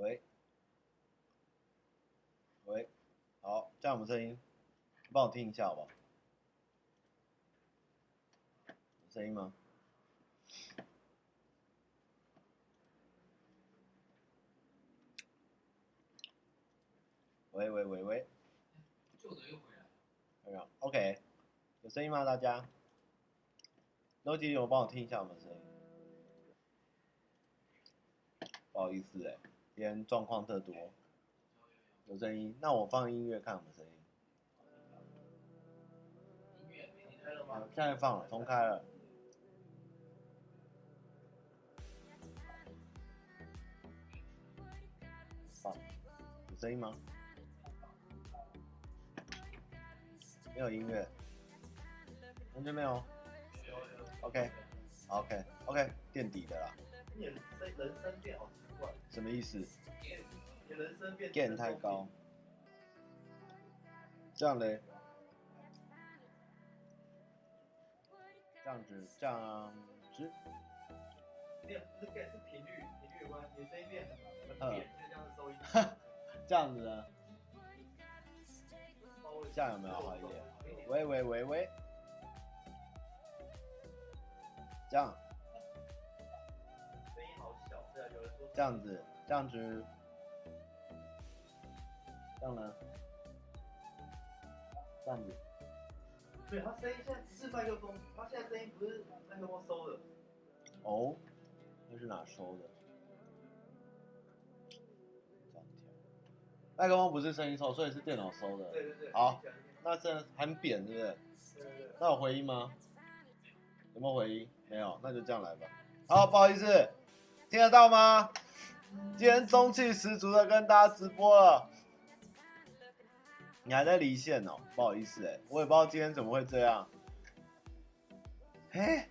喂，喂，好，这样我们声音，帮我听一下好不好？有声音吗？喂喂喂喂，回来，，OK，有声音吗？大家？逻辑有帮我听一下我们声音，不好意思哎，今天状况特多，有声音，那我放音乐看我们声音。音乐开了吗？现在放了，重开了。放，有声音吗？没有音乐，完全没有。OK，OK，OK，垫底的啦。人人声变好。什么意思？你人声变。电太高。这样嘞？这样子，这样子。变不是频率，频率有关。你声音变很很扁，就这样子收音。这样子呢？这样有没有好一点？喂喂喂喂。这样，这样子，这样子，这样呢？这样子，对，他声音现在不是麦克风，他现在声音不是麦克风收的。哦，那是哪收的？麦克风不是声音收，所以是电脑收的。对对对。好，那这很扁，对不对？对对对。那有回音吗？有没有回音？没有，那就这样来吧。好，不好意思，听得到吗？今天中气十足的跟大家直播了。你还在离线哦，不好意思哎，我也不知道今天怎么会这样。嘿，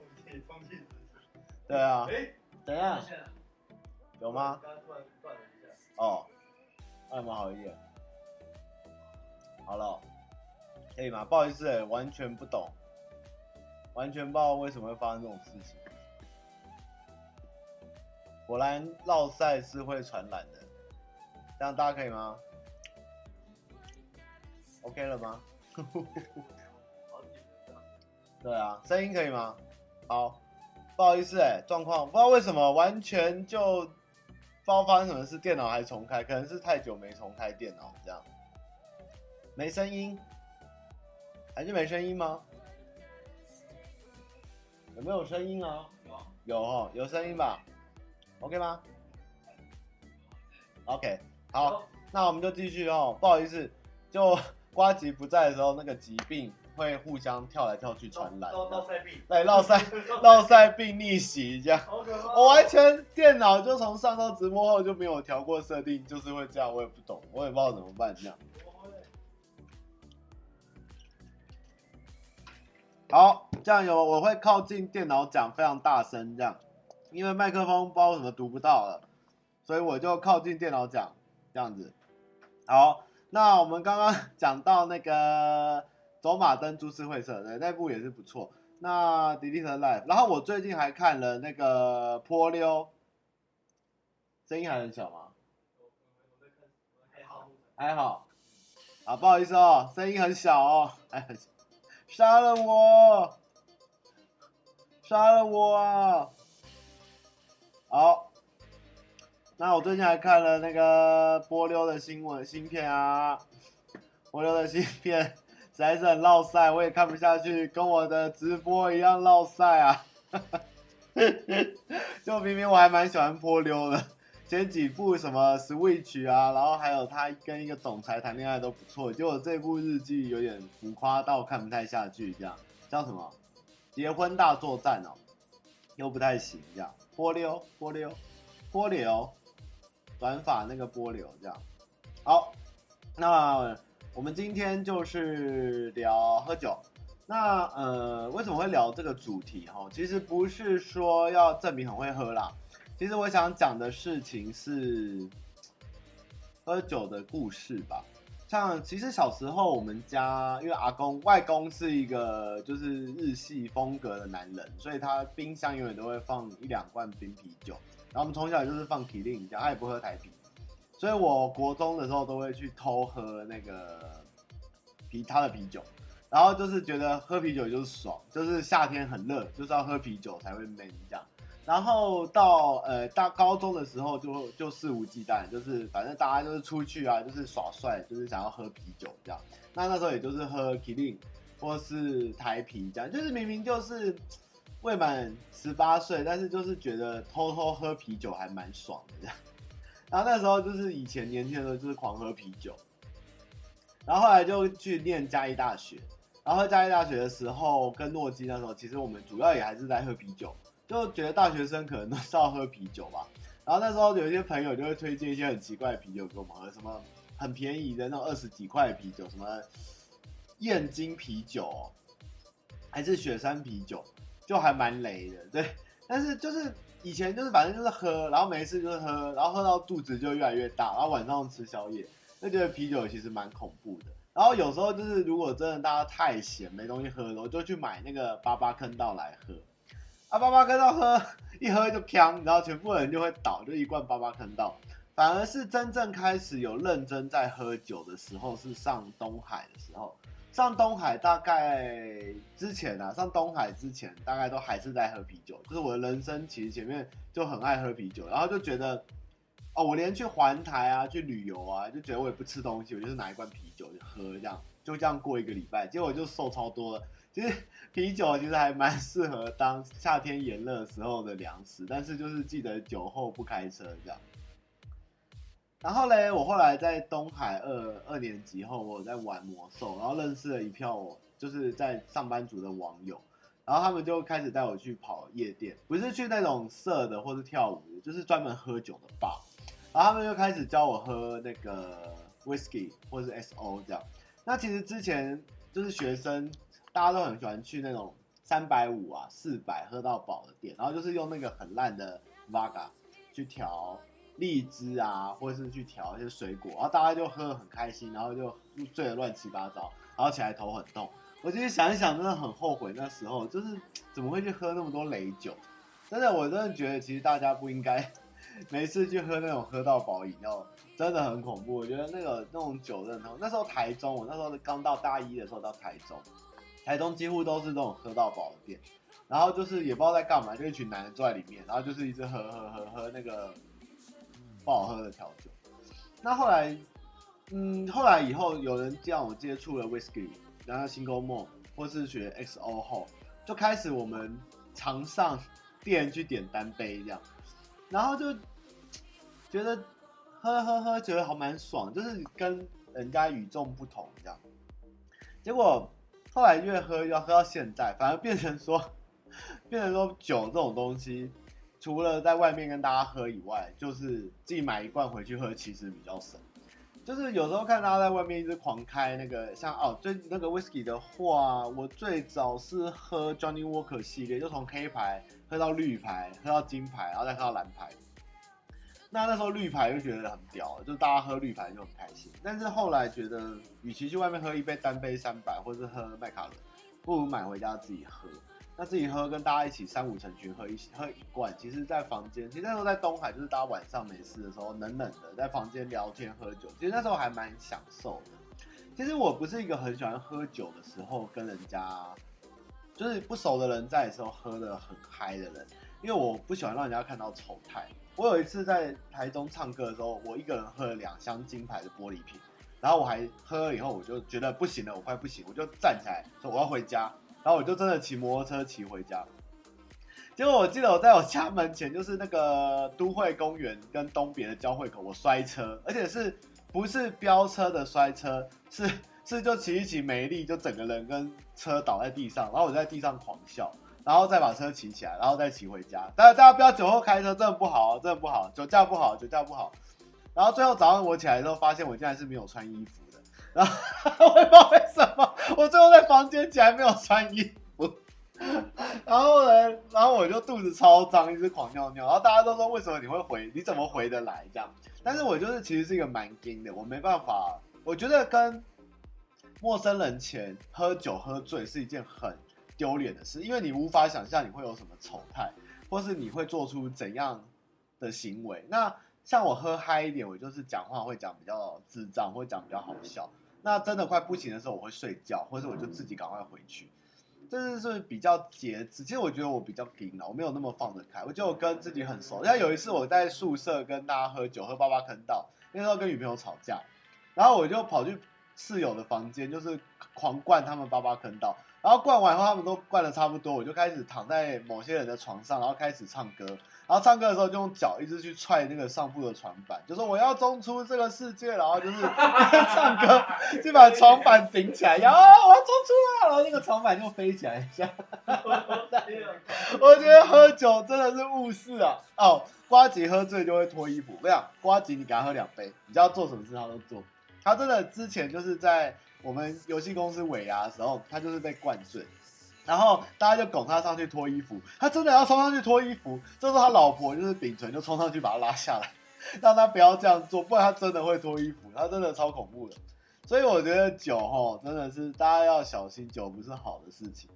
中气十足。对啊。哎，等一下。有吗？哦，那有没有好一点？好了，可以吗？不好意思哎，完全不懂。完全不知道为什么会发生这种事情。果然，绕赛是会传染的。这样大家可以吗？OK 了吗？对啊，声音可以吗？好，不好意思哎，状况不知道为什么完全就不知道发生什么事，电脑还重开，可能是太久没重开电脑这样。没声音？还是没声音吗？有没有声音啊？有，有哦，有声音吧？OK 吗？OK，好，那我们就继续哦。不好意思，就瓜吉不在的时候，那个疾病会互相跳来跳去传染。烙赛病。对，烙赛，烙赛病逆袭这样。我完全电脑就从上到直播后就没有调过设定，就是会这样，我也不懂，我也不知道怎么办这样。好，这样有我会靠近电脑讲非常大声，这样，因为麦克风不知道为什么读不到了，所以我就靠近电脑讲，这样子。好，那我们刚刚 讲到那个《走马灯株式会社》的那部也是不错。那 Delete Life，然后我最近还看了那个《波溜》，声音还很小吗？还好，还好。啊，不好意思哦，声音很小哦，哎，很小。杀了我！杀了我啊！好，那我最近还看了那个波溜的新闻新片啊，波溜的新片实在是很烙赛，我也看不下去，跟我的直播一样烙赛啊！就明明我还蛮喜欢波溜的。前几部什么 Switch 啊，然后还有他跟一个总裁谈恋爱都不错，结果这部日剧有点浮夸到看不太下去，这样叫什么？结婚大作战哦，又不太行，这样波流波流波流，短发那个波流这样。好，那我们今天就是聊喝酒。那呃，为什么会聊这个主题哈？其实不是说要证明很会喝啦。其实我想讲的事情是喝酒的故事吧。像其实小时候我们家，因为阿公外公是一个就是日系风格的男人，所以他冰箱永远都会放一两罐冰啤酒。然后我们从小就是放麒麟，这样他也不喝台啤。所以我国中的时候都会去偷喝那个啤他的啤酒，然后就是觉得喝啤酒就是爽，就是夏天很热，就是要喝啤酒才会闷这样。然后到呃大高中的时候就就肆无忌惮，就是反正大家就是出去啊，就是耍帅，就是想要喝啤酒这样。那那时候也就是喝麒麟或是台啤这样，就是明明就是未满十八岁，但是就是觉得偷偷喝啤酒还蛮爽的这样。然后那时候就是以前年轻的时候就是狂喝啤酒，然后后来就去念嘉义大学，然后嘉义大学的时候跟诺基那时候，其实我们主要也还是在喝啤酒。就觉得大学生可能都是要喝啤酒吧，然后那时候有一些朋友就会推荐一些很奇怪的啤酒给我们喝，什么很便宜的那种二十几块的啤酒，什么燕京啤酒，还是雪山啤酒，就还蛮雷的，对。但是就是以前就是反正就是喝，然后没事就是喝，然后喝到肚子就越来越大，然后晚上吃宵夜，就觉得啤酒其实蛮恐怖的。然后有时候就是如果真的大家太闲没东西喝了，我就去买那个八八坑道来喝。啊，巴巴坑道喝一喝就锵，然后全部人就会倒，就一罐巴巴坑道。反而是真正开始有认真在喝酒的时候，是上东海的时候。上东海大概之前啊，上东海之前大概都还是在喝啤酒。就是我的人生其实前面就很爱喝啤酒，然后就觉得，哦，我连去环台啊，去旅游啊，就觉得我也不吃东西，我就是拿一罐啤酒就喝，这样就这样过一个礼拜，结果就瘦超多了。其实啤酒其实还蛮适合当夏天炎热时候的粮食，但是就是记得酒后不开车这样。然后嘞，我后来在东海二二年级后，我在玩魔兽，然后认识了一票我就是在上班族的网友，然后他们就开始带我去跑夜店，不是去那种色的或是跳舞的，就是专门喝酒的吧。然后他们就开始教我喝那个 whisky 或是 SO 这样。那其实之前就是学生。大家都很喜欢去那种三百五啊、四百喝到饱的店，然后就是用那个很烂的 Vodka 去调荔枝啊，或者是去调一些水果，然后大家就喝得很开心，然后就醉得乱七八糟，然后起来头很痛。我其实想一想，真的很后悔那时候，就是怎么会去喝那么多雷酒？真的，我真的觉得其实大家不应该 每次去喝那种喝到饱饮料，真的很恐怖。我觉得那个那种酒真的，那时候台中，我那时候刚到大一的时候到台中。台中几乎都是这种喝到饱的店，然后就是也不知道在干嘛，就一群男人坐在里面，然后就是一直喝喝喝喝那个不好喝的调酒。那后来，嗯，后来以后有人叫我接触了 whisky，然后 single malt 或是学 XO 后，就开始我们常上店去点单杯这样，然后就觉得喝喝喝觉得还蛮爽，就是跟人家与众不同这样，结果。后来越喝越喝到现在，反而变成说，变成说酒这种东西，除了在外面跟大家喝以外，就是自己买一罐回去喝，其实比较省。就是有时候看大家在外面一直狂开那个，像哦，最那个 whisky 的话，我最早是喝 Johnny Walker 系列，就从黑牌喝到绿牌，喝到金牌，然后再喝到蓝牌。那那时候绿牌就觉得很屌，就是大家喝绿牌就很开心。但是后来觉得，与其去外面喝一杯单杯三百，或是喝麦卡伦，不如买回家自己喝。那自己喝跟大家一起三五成群喝一喝一罐，其实，在房间，其实那时候在东海，就是大家晚上没事的时候，冷冷的在房间聊天喝酒，其实那时候还蛮享受的。其实我不是一个很喜欢喝酒的时候跟人家，就是不熟的人在的时候喝得很嗨的人，因为我不喜欢让人家看到丑态。我有一次在台中唱歌的时候，我一个人喝了两箱金牌的玻璃瓶，然后我还喝了以后，我就觉得不行了，我快不行，我就站起来说我要回家，然后我就真的骑摩托车骑回家。结果我记得我在我家门前，就是那个都会公园跟东别的交汇口，我摔车，而且是不是飙车的摔车，是是就骑一骑没力，就整个人跟车倒在地上，然后我在地上狂笑。然后再把车骑起来，然后再骑回家。大家大家不要酒后开车，真的不好，真的不好，酒驾不好，酒驾不好。然后最后早上我起来的时候，发现我竟然是没有穿衣服的。然后 我也不知道为什么，我最后在房间竟然没有穿衣服。然后呢，然后我就肚子超脏，一直狂尿尿。然后大家都说，为什么你会回？你怎么回得来这样？但是我就是其实是一个蛮硬的，我没办法。我觉得跟陌生人前喝酒喝醉是一件很。丢脸的事，因为你无法想象你会有什么丑态，或是你会做出怎样的行为。那像我喝嗨一点，我就是讲话会讲比较智障，会讲比较好笑。那真的快不行的时候，我会睡觉，或者我就自己赶快回去。这是是比较节制。其实我觉得我比较平了，我没有那么放得开。我觉得我跟自己很熟。像有一次我在宿舍跟大家喝酒，喝八八坑道，那时候跟女朋友吵架，然后我就跑去室友的房间，就是狂灌他们八八坑道。然后灌完后，他们都灌的差不多，我就开始躺在某些人的床上，然后开始唱歌。然后唱歌的时候就用脚一直去踹那个上铺的床板，就说我要冲出这个世界，然后就是唱歌，就把床板顶起来，然后我要冲出来，然后那个床板就飞起来一下。我觉得喝酒真的是误事啊！哦，瓜吉喝醉就会脱衣服，不想瓜吉你给他喝两杯，你知道做什么事他都做。他真的之前就是在我们游戏公司尾牙的时候，他就是被灌醉。然后大家就拱他上去脱衣服，他真的要冲上去脱衣服，这时候他老婆就是秉存就冲上去把他拉下来，让他不要这样做，不然他真的会脱衣服，他真的超恐怖的。所以我觉得酒吼真的是大家要小心，酒不是好的事情。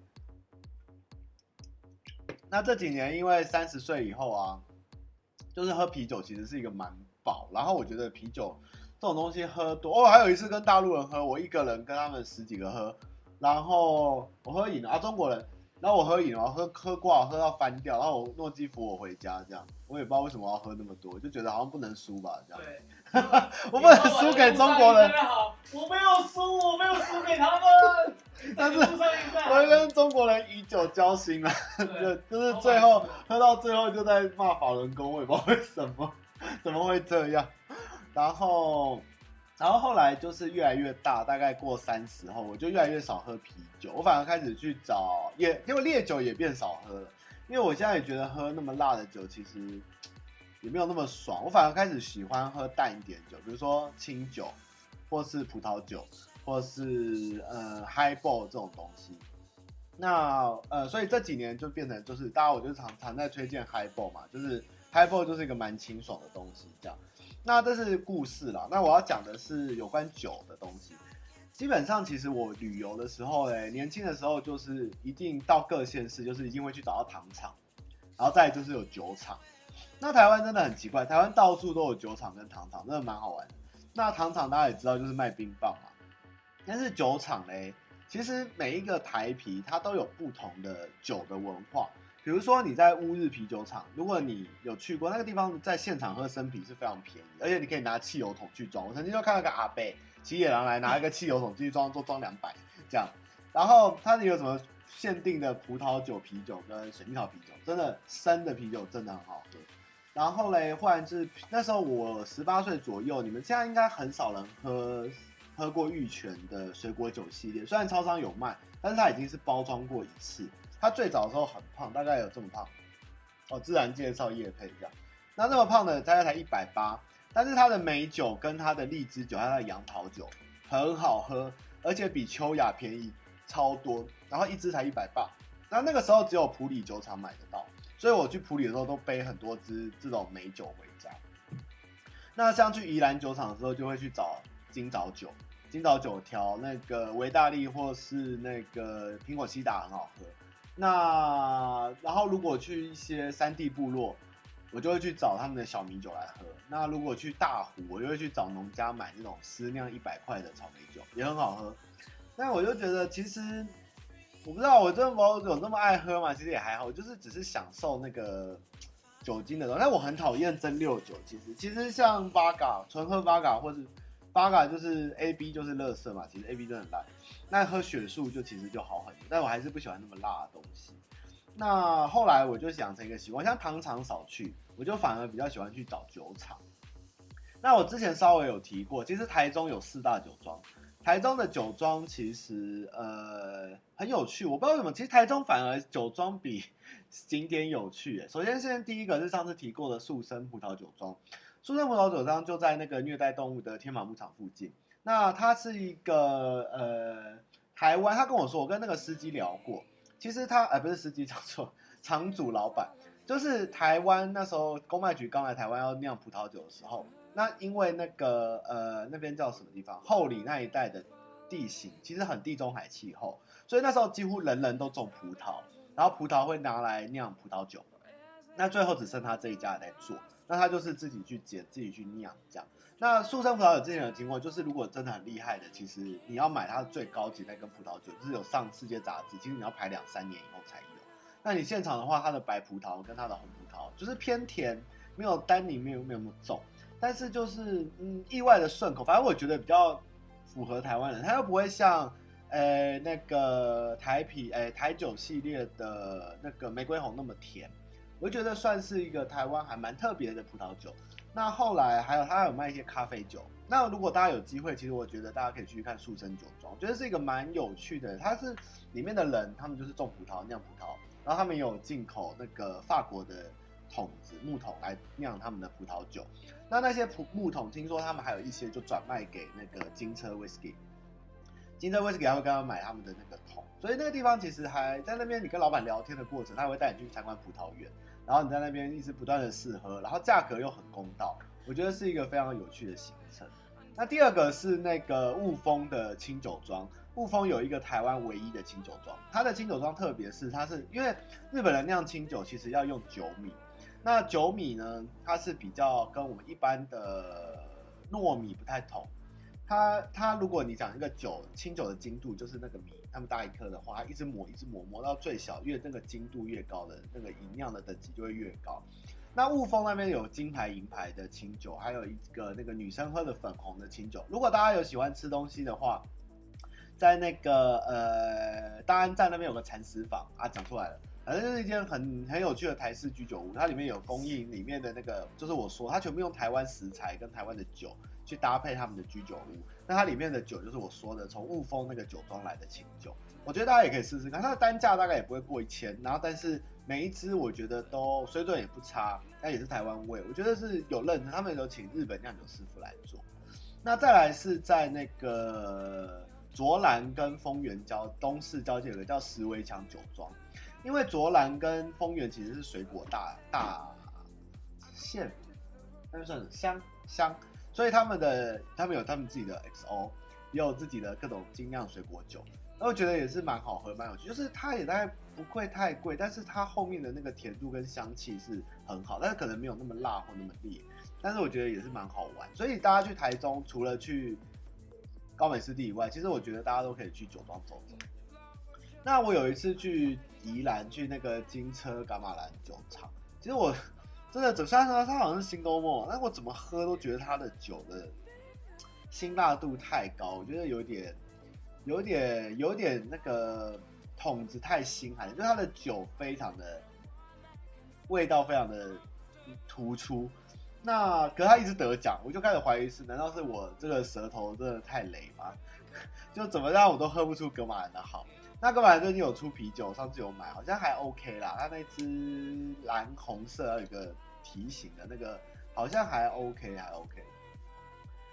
那这几年因为三十岁以后啊，就是喝啤酒其实是一个蛮饱，然后我觉得啤酒这种东西喝多，哦，还有一次跟大陆人喝，我一个人跟他们十几个喝。然后我喝饮料啊，中国人，然后我喝饮料，喝喝挂，喝到翻掉，然后我诺基扶我回家，这样，我也不知道为什么要喝那么多，就觉得好像不能输吧，这样。对，我不能输给中国人。我没有输，我没有输给他们。但是，我跟中国人以酒交心了，就就是最后喝到最后就在骂法轮功，我也不知道为什么，怎么会这样，然后。然后后来就是越来越大，大概过三十后，我就越来越少喝啤酒，我反而开始去找，也因为烈酒也变少喝了，因为我现在也觉得喝那么辣的酒其实也没有那么爽，我反而开始喜欢喝淡一点酒，比如说清酒，或是葡萄酒，或是呃 Highball 这种东西。那呃，所以这几年就变成就是大家我就常常在推荐 Highball 嘛，就是 Highball 就是一个蛮清爽的东西，这样。那这是故事啦，那我要讲的是有关酒的东西。基本上，其实我旅游的时候，哎，年轻的时候就是一定到各县市，就是一定会去找到糖厂，然后再就是有酒厂。那台湾真的很奇怪，台湾到处都有酒厂跟糖厂，真的蛮好玩。那糖厂大家也知道，就是卖冰棒嘛。但是酒厂嘞，其实每一个台啤它都有不同的酒的文化。比如说你在乌日啤酒厂，如果你有去过那个地方，在现场喝生啤是非常便宜，而且你可以拿汽油桶去装。我曾经就看到个阿伯骑野狼来拿一个汽油桶继续装，都装两百这样。然后它有什么限定的葡萄酒啤酒跟水蜜桃啤酒，真的生的啤酒真的很好喝。然后嘞，忽然是那时候我十八岁左右，你们现在应该很少人喝喝过玉泉的水果酒系列，虽然超商有卖，但是它已经是包装过一次。他最早的时候很胖，大概有这么胖，哦，自然介绍叶配这样。那这么胖的大概才一百八，但是他的美酒跟他的荔枝酒，还有他的杨桃酒很好喝，而且比秋雅便宜超多，然后一支才一百八。那那个时候只有普里酒厂买得到，所以我去普里的时候都背很多支这种美酒回家。那像去宜兰酒厂的时候，就会去找金枣酒，金枣酒调那个维大利或是那个苹果西打很好喝。那然后如果去一些山地部落，我就会去找他们的小米酒来喝。那如果去大湖，我就会去找农家买那种私酿一百块的草莓酒，也很好喝。但我就觉得，其实我不知道我这么有那么爱喝嘛，其实也还好，就是只是享受那个酒精的东西。但我很讨厌蒸馏酒，其实其实像八嘎纯喝八嘎，或是八嘎就是 A B 就是乐色嘛，其实 A B 真的很烂。那喝雪树就其实就好很多，但我还是不喜欢那么辣的东西。那后来我就养成一个习惯，像糖厂少去，我就反而比较喜欢去找酒厂。那我之前稍微有提过，其实台中有四大酒庄，台中的酒庄其实呃很有趣，我不知道为什么，其实台中反而酒庄比 景点有趣。首先，先第一个是上次提过的树生葡萄酒庄，树生葡萄酒庄就在那个虐待动物的天马牧场附近。那他是一个呃台湾，他跟我说，我跟那个司机聊过，其实他呃不是司机，讲错，厂主老板，就是台湾那时候公卖局刚来台湾要酿葡萄酒的时候，那因为那个呃那边叫什么地方，后里那一带的地形其实很地中海气候，所以那时候几乎人人都种葡萄，然后葡萄会拿来酿葡萄酒，那最后只剩他这一家在做，那他就是自己去捡，自己去酿这样。那速生葡萄酒之前有经过，就是如果真的很厉害的，其实你要买它最高级那个葡萄酒，就是有上世界杂志，其实你要排两三年以后才有。那你现场的话，它的白葡萄跟它的红葡萄就是偏甜，没有单宁，没有没有那么重，但是就是嗯意外的顺口，反正我觉得比较符合台湾人，它又不会像呃那个台啤呃台酒系列的那个玫瑰红那么甜，我觉得算是一个台湾还蛮特别的葡萄酒。那后来还有他有卖一些咖啡酒。那如果大家有机会，其实我觉得大家可以去看速生酒庄，我觉得是一个蛮有趣的。它是里面的人，他们就是种葡萄酿葡萄，然后他们有进口那个法国的桶子木桶来酿他们的葡萄酒。那那些葡木桶，听说他们还有一些就转卖给那个金车 whisky，金车 whisky 还会跟他们买他们的那个桶。所以那个地方其实还在那边，你跟老板聊天的过程，他会带你去参观葡萄园。然后你在那边一直不断的试喝，然后价格又很公道，我觉得是一个非常有趣的行程。那第二个是那个雾峰的清酒庄，雾峰有一个台湾唯一的清酒庄，它的清酒庄特别是它是因为日本人酿清酒其实要用酒米，那酒米呢，它是比较跟我们一般的糯米不太同。它它，如果你讲一个酒清酒的精度，就是那个米，那么大一颗的话，一直磨一直磨，磨到最小，越那个精度越高的那个吟酿的等级就会越高。那雾峰那边有金牌银牌的清酒，还有一个那个女生喝的粉红的清酒。如果大家有喜欢吃东西的话，在那个呃大安站那边有个蚕食坊啊，讲出来了，反正就是一间很很有趣的台式居酒屋，它里面有供应里面的那个，就是我说它全部用台湾食材跟台湾的酒。去搭配他们的居酒屋，那它里面的酒就是我说的从雾峰那个酒庄来的清酒，我觉得大家也可以试试看，它的单价大概也不会过一千，然后但是每一支我觉得都水准也不差，那也是台湾味，我觉得是有认真，他们有请日本酿酒师傅来做。那再来是在那个卓兰跟丰原交东市交界有个叫石围墙酒庄，因为卓兰跟丰原其实是水果大大县，那就算是乡乡。所以他们的他们有他们自己的 XO，也有自己的各种精酿水果酒，那我觉得也是蛮好喝，蛮有趣。就是它也大概不会太贵，但是它后面的那个甜度跟香气是很好，但是可能没有那么辣或那么烈，但是我觉得也是蛮好玩。所以大家去台中，除了去高美湿地以外，其实我觉得大家都可以去酒庄走走。那我有一次去宜兰，去那个金车伽马兰酒厂，其实我。真的，走下来它好像是 Single Malt，但我怎么喝都觉得它的酒的辛辣度太高，我觉得有点、有点、有点那个桶子太新，还是就它的酒非常的味道非常的突出。那可是他一直得奖，我就开始怀疑是，难道是我这个舌头真的太雷吗？就怎么样我都喝不出格玛兰的好。那个晚上最近有出啤酒，上次有买，好像还 OK 啦。它那支蓝红色有一个提醒的那个，好像还 OK，还 OK。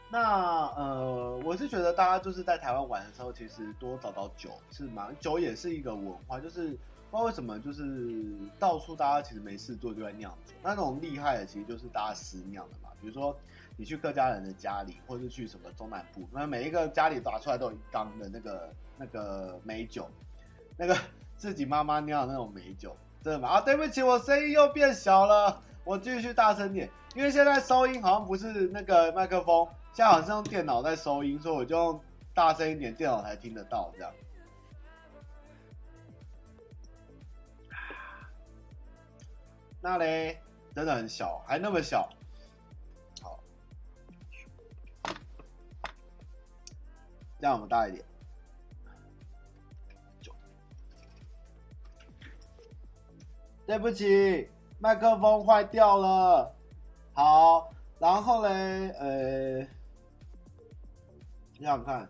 那呃，我是觉得大家就是在台湾玩的时候，其实多找找酒是蛮，酒也是一个文化，就是不知道为什么，就是到处大家其实没事做就在酿酒。那种厉害的，其实就是大家私酿的嘛。比如说你去客家人的家里，或是去什么中南部，那每一个家里打出来都有一缸的那个。那个美酒，那个 自己妈妈酿的那种美酒，真的吗？啊，对不起，我声音又变小了，我继续大声点，因为现在收音好像不是那个麦克风，现在好像是用电脑在收音，所以我就用大声一点，电脑才听得到这样。那嘞，真的很小，还那么小，这样我们大一点。对不起，麦克风坏掉了。好，然后嘞，呃，你想看？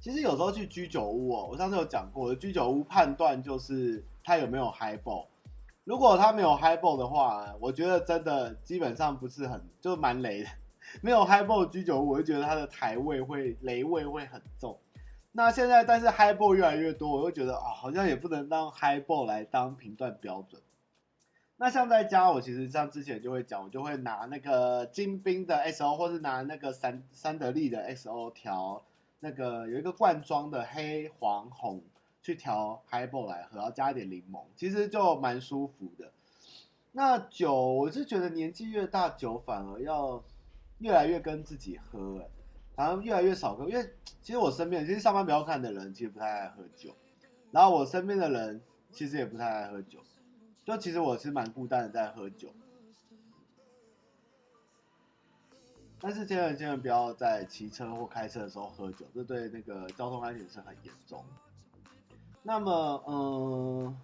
其实有时候去居酒屋哦，我上次有讲过，居酒屋判断就是它有没有 highball。如果它没有 highball 的话，我觉得真的基本上不是很，就蛮雷的。没有 highball 居酒屋，我就觉得它的台味会雷味会很重。那现在，但是 highball 越来越多，我又觉得啊、好像也不能当 highball 来当评断标准。那像在家，我其实像之前就会讲，我就会拿那个金冰的 XO，或是拿那个三三得利的 XO 调那个有一个罐装的黑黄红去调 Highball 来喝，然后加一点柠檬，其实就蛮舒服的。那酒，我是觉得年纪越大，酒反而要越来越跟自己喝，好像越来越少喝。因为其实我身边，其实上班比较看的人，其实不太爱喝酒。然后我身边的人，其实也不太爱喝酒。就其实我是蛮孤单的在喝酒。但是千万千万不要在骑车或开车的时候喝酒，这对那个交通安全是很严重。那么，嗯。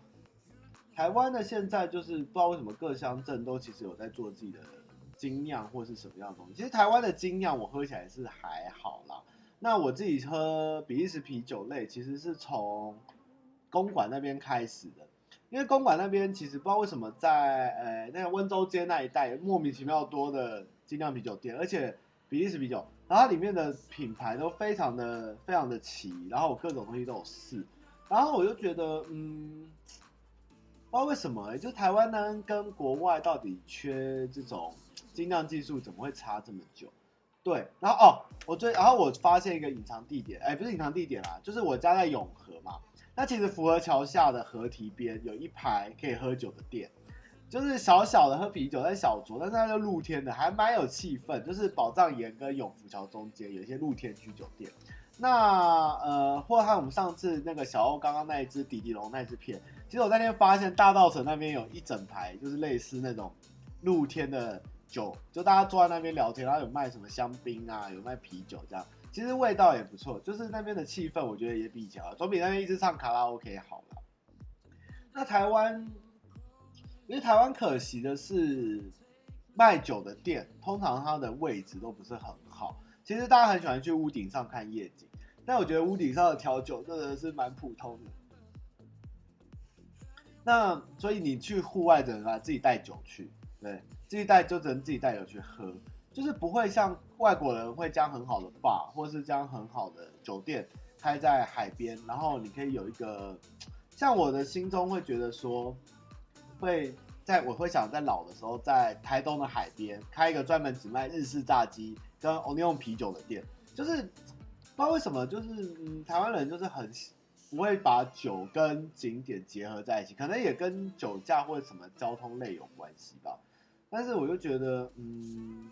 台湾的现在就是不知道为什么各乡镇都其实有在做自己的精酿或是什么样的东西。其实台湾的精酿我喝起来是还好啦。那我自己喝比利时啤酒类，其实是从公馆那边开始的。因为公馆那边其实不知道为什么在呃那个温州街那一带莫名其妙多的精酿啤酒店，而且比利时啤酒，然后它里面的品牌都非常的非常的齐，然后我各种东西都有试，然后我就觉得嗯。不知道为什么、就台湾呢跟国外到底缺这种精酿技术，怎么会差这么久？对，然后哦，我最然后我发现一个隐藏地点，哎，不是隐藏地点啦，就是我家在永和嘛。那其实福和桥下的河堤边有一排可以喝酒的店，就是小小的喝啤酒在小酌，但是它是露天的，还蛮有气氛。就是宝藏岩跟永福桥中间有一些露天居酒店。那呃，或者还有我们上次那个小欧刚刚那一只迪迪龙那一只片。其实我那天发现大道城那边有一整排，就是类似那种露天的酒，就大家坐在那边聊天，然后有卖什么香槟啊，有卖啤酒这样，其实味道也不错，就是那边的气氛我觉得也比较好，总比那边一直唱卡拉 OK 好了。那台湾，因为台湾可惜的是卖酒的店通常它的位置都不是很好，其实大家很喜欢去屋顶上看夜景，但我觉得屋顶上的调酒真的是蛮普通的。那所以你去户外的人啊，自己带酒去，对，自己带就只能自己带酒去喝，就是不会像外国人会将很好的 bar 或是将很好的酒店开在海边，然后你可以有一个，像我的心中会觉得说，会在我会想在老的时候在台东的海边开一个专门只卖日式炸鸡跟 Onion 啤酒的店，就是不知道为什么，就是嗯，台湾人就是很。不会把酒跟景点结合在一起，可能也跟酒驾或者什么交通类有关系吧。但是我就觉得，嗯，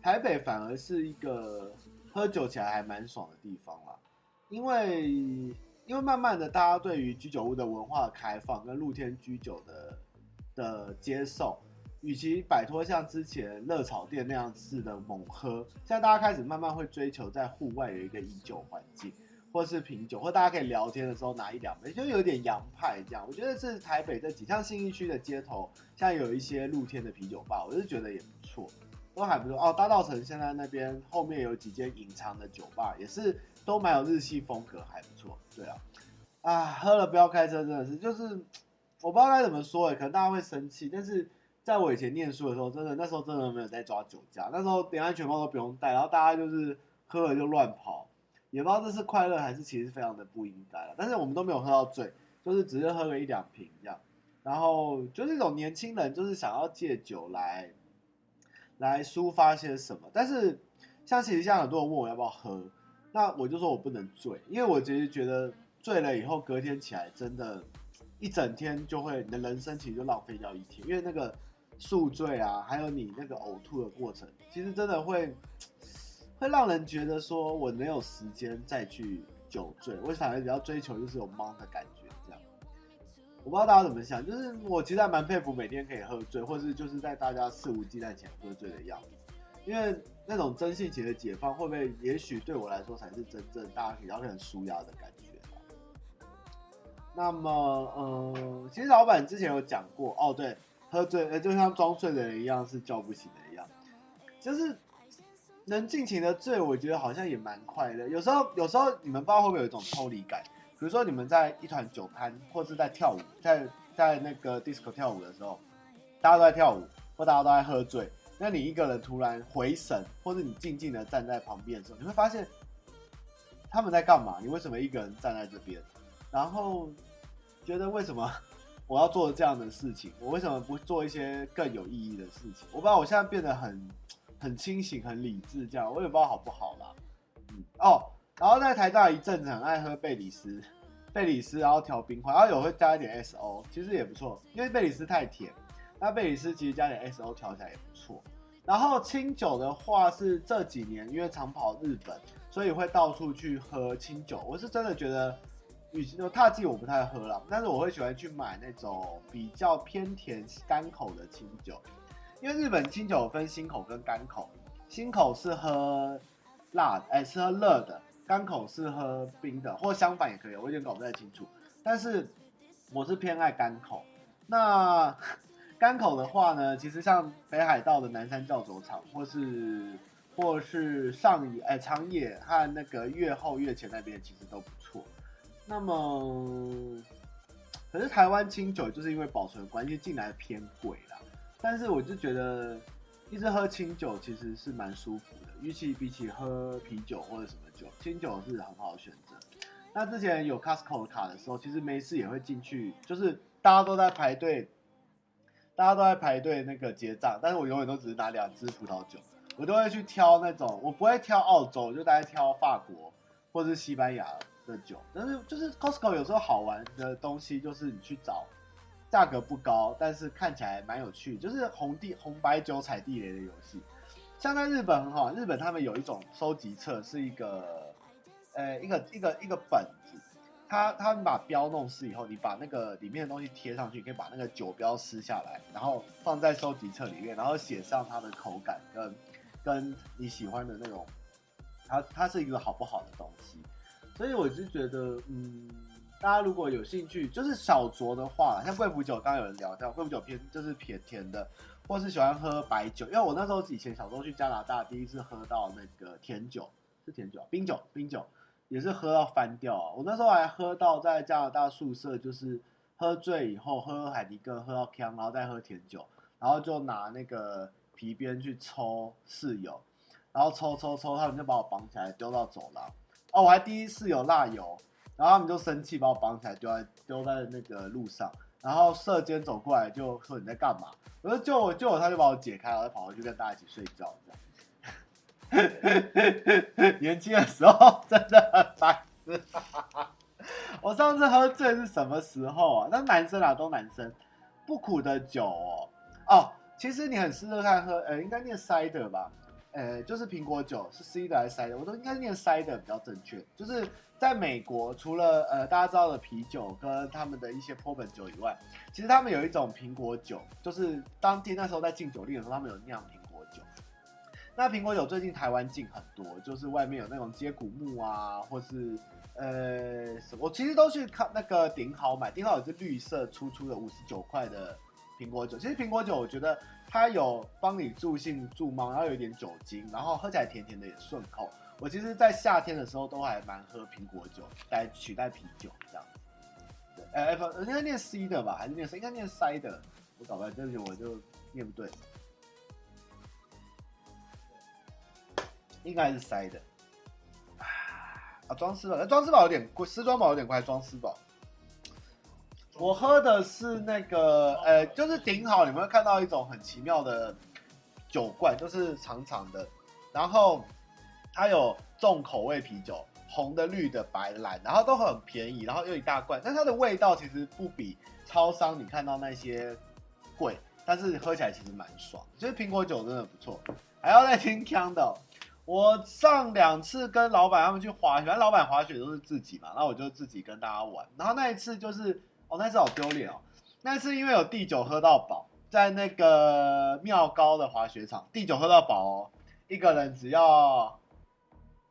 台北反而是一个喝酒起来还蛮爽的地方啦。因为因为慢慢的，大家对于居酒屋的文化开放跟露天居酒的的接受，与其摆脱像之前热炒店那样子的猛喝，现在大家开始慢慢会追求在户外有一个饮酒环境。或是品酒，或大家可以聊天的时候拿一两杯，就有点洋派这样。我觉得是台北这几像信义区的街头，像有一些露天的啤酒吧，我就觉得也不错，都还不错哦。大稻埕现在那边后面有几间隐藏的酒吧，也是都蛮有日系风格，还不错。对啊，啊，喝了不要开车，真的是就是我不知道该怎么说哎，可能大家会生气，但是在我以前念书的时候，真的那时候真的没有在抓酒驾，那时候连安全帽都不用戴，然后大家就是喝了就乱跑。也不知道这是快乐还是其实非常的不应该了，但是我们都没有喝到醉，就是只是喝了一两瓶这样，然后就是那种年轻人就是想要借酒来来抒发些什么，但是像其实像很多人问我要不要喝，那我就说我不能醉，因为我其实觉得醉了以后隔天起来真的，一整天就会你的人生其实就浪费掉一天，因为那个宿醉啊，还有你那个呕吐的过程，其实真的会。会让人觉得说，我没有时间再去酒醉，我反而比较追求就是有茫的感觉，这样。我不知道大家怎么想，就是我其实还蛮佩服每天可以喝醉，或是就是在大家肆无忌惮前喝醉的样子，因为那种真性情的解放，会不会也许对我来说才是真正大家比较很舒压的感觉。那么，嗯，其实老板之前有讲过，哦，对，喝醉，就像装睡的人一样，是叫不醒的一样，就是。能尽情的醉，我觉得好像也蛮快乐。有时候，有时候你们不知道会不会有一种抽离感，比如说你们在一团酒摊，或是在跳舞，在在那个 disco 跳舞的时候，大家都在跳舞，或大家都在喝醉，那你一个人突然回神，或者你静静的站在旁边的时候，你会发现他们在干嘛？你为什么一个人站在这边？然后觉得为什么我要做这样的事情？我为什么不做一些更有意义的事情？我不知道我现在变得很。很清醒，很理智，这样我也不知道好不好啦。嗯哦，然后在台大一阵子很爱喝贝里斯，贝里斯，然后调冰块，然后有会加一点 SO，其实也不错，因为贝里斯太甜，那贝里斯其实加点 SO 调起来也不错。然后清酒的话是这几年因为常跑日本，所以会到处去喝清酒。我是真的觉得，与其说獭祭我不太喝了，但是我会喜欢去买那种比较偏甜干口的清酒，因为日本清酒分辛口跟干口，辛口是喝辣的，哎，是喝热的。干口是喝冰的，或相反也可以，我有点搞不太清楚。但是我是偏爱干口。那 干口的话呢，其实像北海道的南山酵酒厂，或是或是上野哎长野和那个越后越前那边，其实都不错。那么，可是台湾清酒就是因为保存关系进来偏贵啦。但是我就觉得一直喝清酒其实是蛮舒服的，与其比起喝啤酒或者什么酒。清酒是很好的选择。那之前有 Costco 卡的时候，其实没事也会进去，就是大家都在排队，大家都在排队那个结账，但是我永远都只是拿两支葡萄酒，我都会去挑那种，我不会挑澳洲，就大概挑法国或者是西班牙的酒。但是就是 Costco 有时候好玩的东西，就是你去找价格不高，但是看起来蛮有趣，就是红地红白酒踩地雷的游戏。像在日本很好，日本他们有一种收集册，是一个，呃，一个一个一个本子，他他们把标弄湿以后，你把那个里面的东西贴上去，可以把那个酒标撕下来，然后放在收集册里面，然后写上它的口感跟跟你喜欢的那种，它它是一个好不好的东西，所以我就觉得，嗯，大家如果有兴趣，就是小酌的话，像贵腐酒，刚刚有人聊到贵腐酒偏就是偏甜的。或是喜欢喝白酒，因为我那时候以前小时候去加拿大，第一次喝到那个甜酒，是甜酒，冰酒，冰酒也是喝到翻掉啊！我那时候还喝到在加拿大宿舍，就是喝醉以后喝海迪根喝到锵，然后再喝甜酒，然后就拿那个皮鞭去抽室友，然后抽抽抽，他们就把我绑起来丢到走廊。哦，我还第一次有蜡油，然后他们就生气把我绑起来丢在丢在那个路上。然后舍监走过来就说，你在干嘛？我说救我救我，他就把我解开，然后跑回去跟大家一起睡觉。这样，年轻的时候真的很白。我上次喝醉是什么时候啊？那男生啊，都男生。不苦的酒哦哦，其实你很适合看喝，呃，应该念 cider 吧？呃，就是苹果酒是 cider 还是 cider？我都应该念 cider 比较正确，就是。在美国，除了呃大家知道的啤酒跟他们的一些波本酒以外，其实他们有一种苹果酒，就是当地那时候在禁酒令的时候，他们有酿苹果酒。那苹果酒最近台湾进很多，就是外面有那种接骨木啊，或是呃，我其实都去看那个顶好买，顶好有是绿色粗粗的五十九块的苹果酒。其实苹果酒我觉得它有帮你助兴助忙，然后有一点酒精，然后喝起来甜甜的也顺口。我其实，在夏天的时候都还蛮喝苹果酒来取代啤酒这样。对，哎，不，应该念 C 的吧？还是念 C？应该念 C 的。我搞不来，这句我就念不对。应该是 C 的。啊，装斯堡，装饰宝有点贵，丝装宝有点贵，装饰宝。我喝的是那个，呃，就是顶好，你们会看到一种很奇妙的酒罐，就是长长的，然后。它有重口味啤酒，红的、绿的、白的、蓝，然后都很便宜，然后又一大罐，但它的味道其实不比超商你看到那些贵，但是喝起来其实蛮爽。其实苹果酒真的不错，还要再听锵的。我上两次跟老板他们去滑雪，老板滑雪都是自己嘛，然后我就自己跟大家玩。然后那一次就是，哦，那次好丢脸哦。那次因为有地酒喝到饱，在那个妙高的滑雪场，地酒喝到饱哦，一个人只要。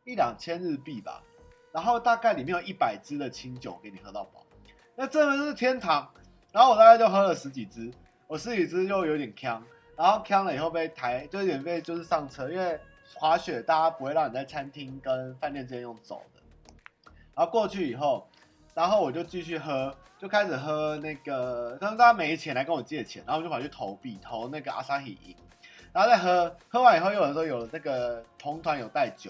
一两千日币吧，然后大概里面有一百支的清酒给你喝到饱，那真的是天堂。然后我大概就喝了十几支，我十几支就有点呛，然后呛了以后被抬，就有点被就是上车，因为滑雪大家不会让你在餐厅跟饭店之间用走的。然后过去以后，然后我就继续喝，就开始喝那个，他们大家没钱来跟我借钱，然后我就跑去投币，投那个阿萨希饮，然后再喝，喝完以后又有人说有那个同团有带酒。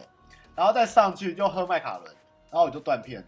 然后再上去就喝麦卡伦，然后我就断片。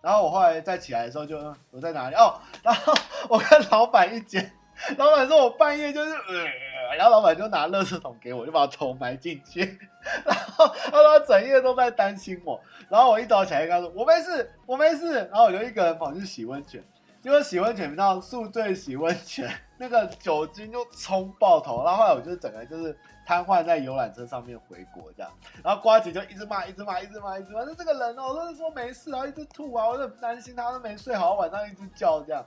然后我后来再起来的时候就我在哪里哦，然后我跟老板一间，老板说我半夜就是呃然后老板就拿垃圾桶给我，就把头埋进去，然后他说整夜都在担心我，然后我一早起来跟他说我没事，我没事，然后我就一个人跑去洗温泉，结果洗温泉，你知道宿醉洗温泉，那个酒精就冲爆头，然后后来我就整个就是瘫痪在游览车上面回国这样，然后瓜姐就一直骂，一直骂，一直骂，一直骂，就这个人哦，我都是说没事啊，一直吐啊，我就很担心他都没睡好，晚上一直叫这样。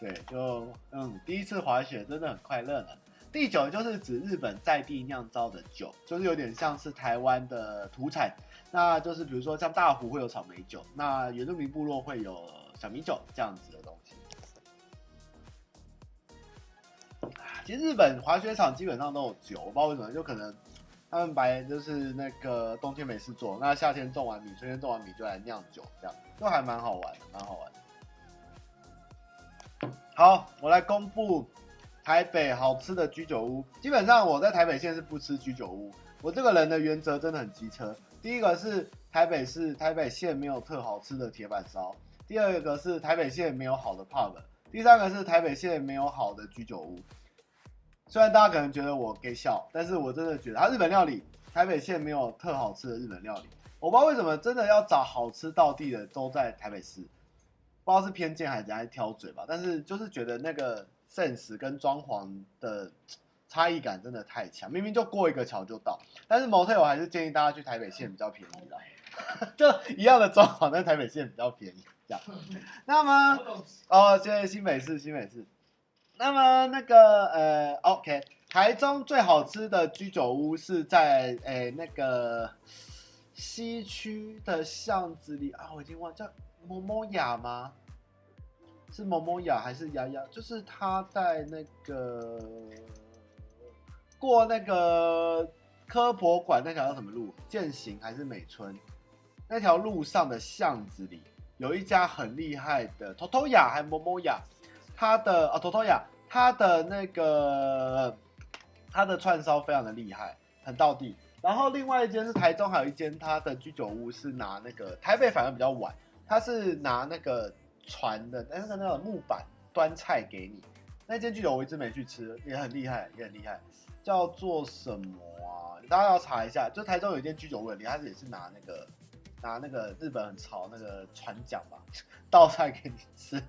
对，就嗯，第一次滑雪真的很快乐呢。第九就是指日本在地酿造的酒，就是有点像是台湾的土产，那就是比如说像大湖会有草莓酒，那原住民部落会有小米酒这样子的东西。其实日本滑雪场基本上都有酒，我不知道为什么，就可能他们白就是那个冬天没事做，那夏天种完米，春天种完米就来酿酒，这样就还蛮好玩的，蛮好玩的。好，我来公布台北好吃的居酒屋。基本上我在台北县是不吃居酒屋。我这个人的原则真的很机车。第一个是台北市台北县没有特好吃的铁板烧。第二个是台北县没有好的 pub。第三个是台北县没有好的居酒屋。虽然大家可能觉得我给笑，但是我真的觉得，它日本料理台北县没有特好吃的日本料理。我不知道为什么真的要找好吃到地的都在台北市。不知道是偏见还是在挑嘴吧，但是就是觉得那个 sense 跟装潢的差异感真的太强，明明就过一个桥就到，但是 motel 我还是建议大家去台北县比较便宜啦，就一样的装潢，但台北县比较便宜这样。那么哦，现在新北市新北市，那么那个呃，OK，台中最好吃的居酒屋是在诶、欸、那个西区的巷子里啊，我已经忘叫。某某雅吗？是某某雅还是雅雅？就是他在那个过那个科博馆那条叫什么路？践行还是美村？那条路上的巷子里有一家很厉害的 Totoya 还某某雅，他的啊 Totoya，他的那个他的串烧非常的厉害，很到地。然后另外一间是台中，还有一间他的居酒屋是拿那个台北反而比较晚。他是拿那个船的，那个那个木板端菜给你。那间居酒我一直没去吃，也很厉害，也很厉害，叫做什么啊？大家要查一下。就台中有一间居酒屋，他是也是拿那个拿那个日本很潮那个船桨吧，倒菜给你吃，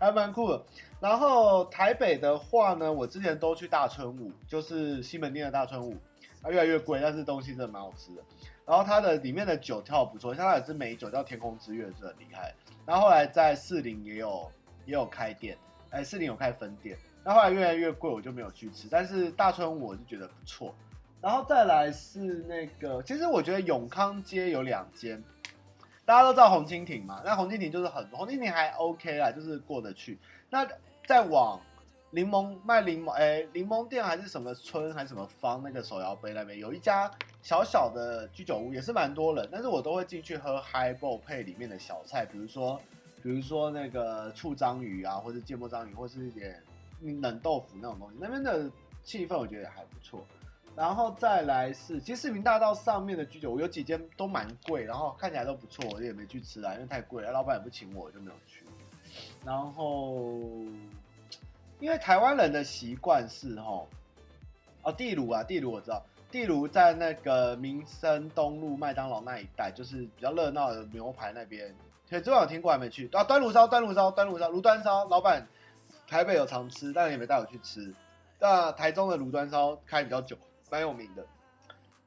还蛮酷的。然后台北的话呢，我之前都去大春舞，就是西门町的大春舞，它越来越贵，但是东西真的蛮好吃的。然后它的里面的酒跳不错，像它有支美酒叫天空之月是很厉害。然后后来在四林也有也有开店，哎，四林有开分店。那后来越来越贵，我就没有去吃。但是大春我是觉得不错。然后再来是那个，其实我觉得永康街有两间，大家都知道红蜻蜓嘛。那红蜻蜓就是很红蜻蜓还 OK 啦，就是过得去。那再往。柠檬卖柠檬，哎，柠檬店还是什么村还是什么方？那个手摇杯那边有一家小小的居酒屋，也是蛮多人，但是我都会进去喝 highball 配里面的小菜，比如说，比如说那个醋章鱼啊，或者芥末章鱼，或是一点冷豆腐那种东西。那边的气氛我觉得也还不错。然后再来是，其实市民大道上面的居酒屋有几间都蛮贵，然后看起来都不错，我也没去吃啊，因为太贵了，老板也不请我，我就没有去。然后。因为台湾人的习惯是吼，哦，地炉啊，地炉我知道，地炉在那个民生东路麦当劳那一带，就是比较热闹的牛排那边。所以昨晚有听过还没去啊？端炉烧，端炉烧，端炉烧，炉端烧，老板台北有常吃，但也没带我去吃。那台中的炉端烧开比较久，蛮有名的。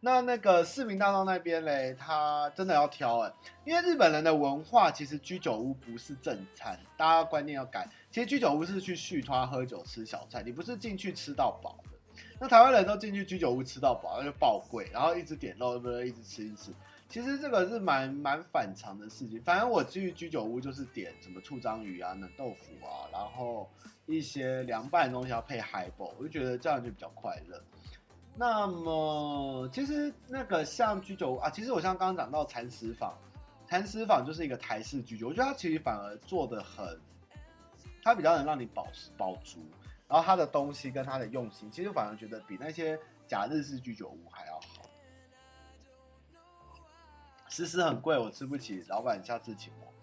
那那个市民大道那边嘞，他真的要挑哎，因为日本人的文化其实居酒屋不是正餐，大家观念要改。其实居酒屋是去续摊喝酒吃小菜，你不是进去吃到饱的。那台湾人都进去居酒屋吃到饱，那就爆贵，然后一直点肉，对不对？一直吃一直吃。其实这个是蛮蛮反常的事情。反正我去居酒屋就是点什么醋章鱼啊、冷豆腐啊，然后一些凉拌的东西要配海宝，我就觉得这样就比较快乐。那么其实那个像居酒屋啊，其实我像刚刚讲到蚕食坊，蚕食坊就是一个台式居酒，我觉得它其实反而做的很。它比较能让你饱饱足，然后它的东西跟它的用心，其实反而觉得比那些假日式居酒屋还要好。食食很贵，我吃不起，老板下次请我。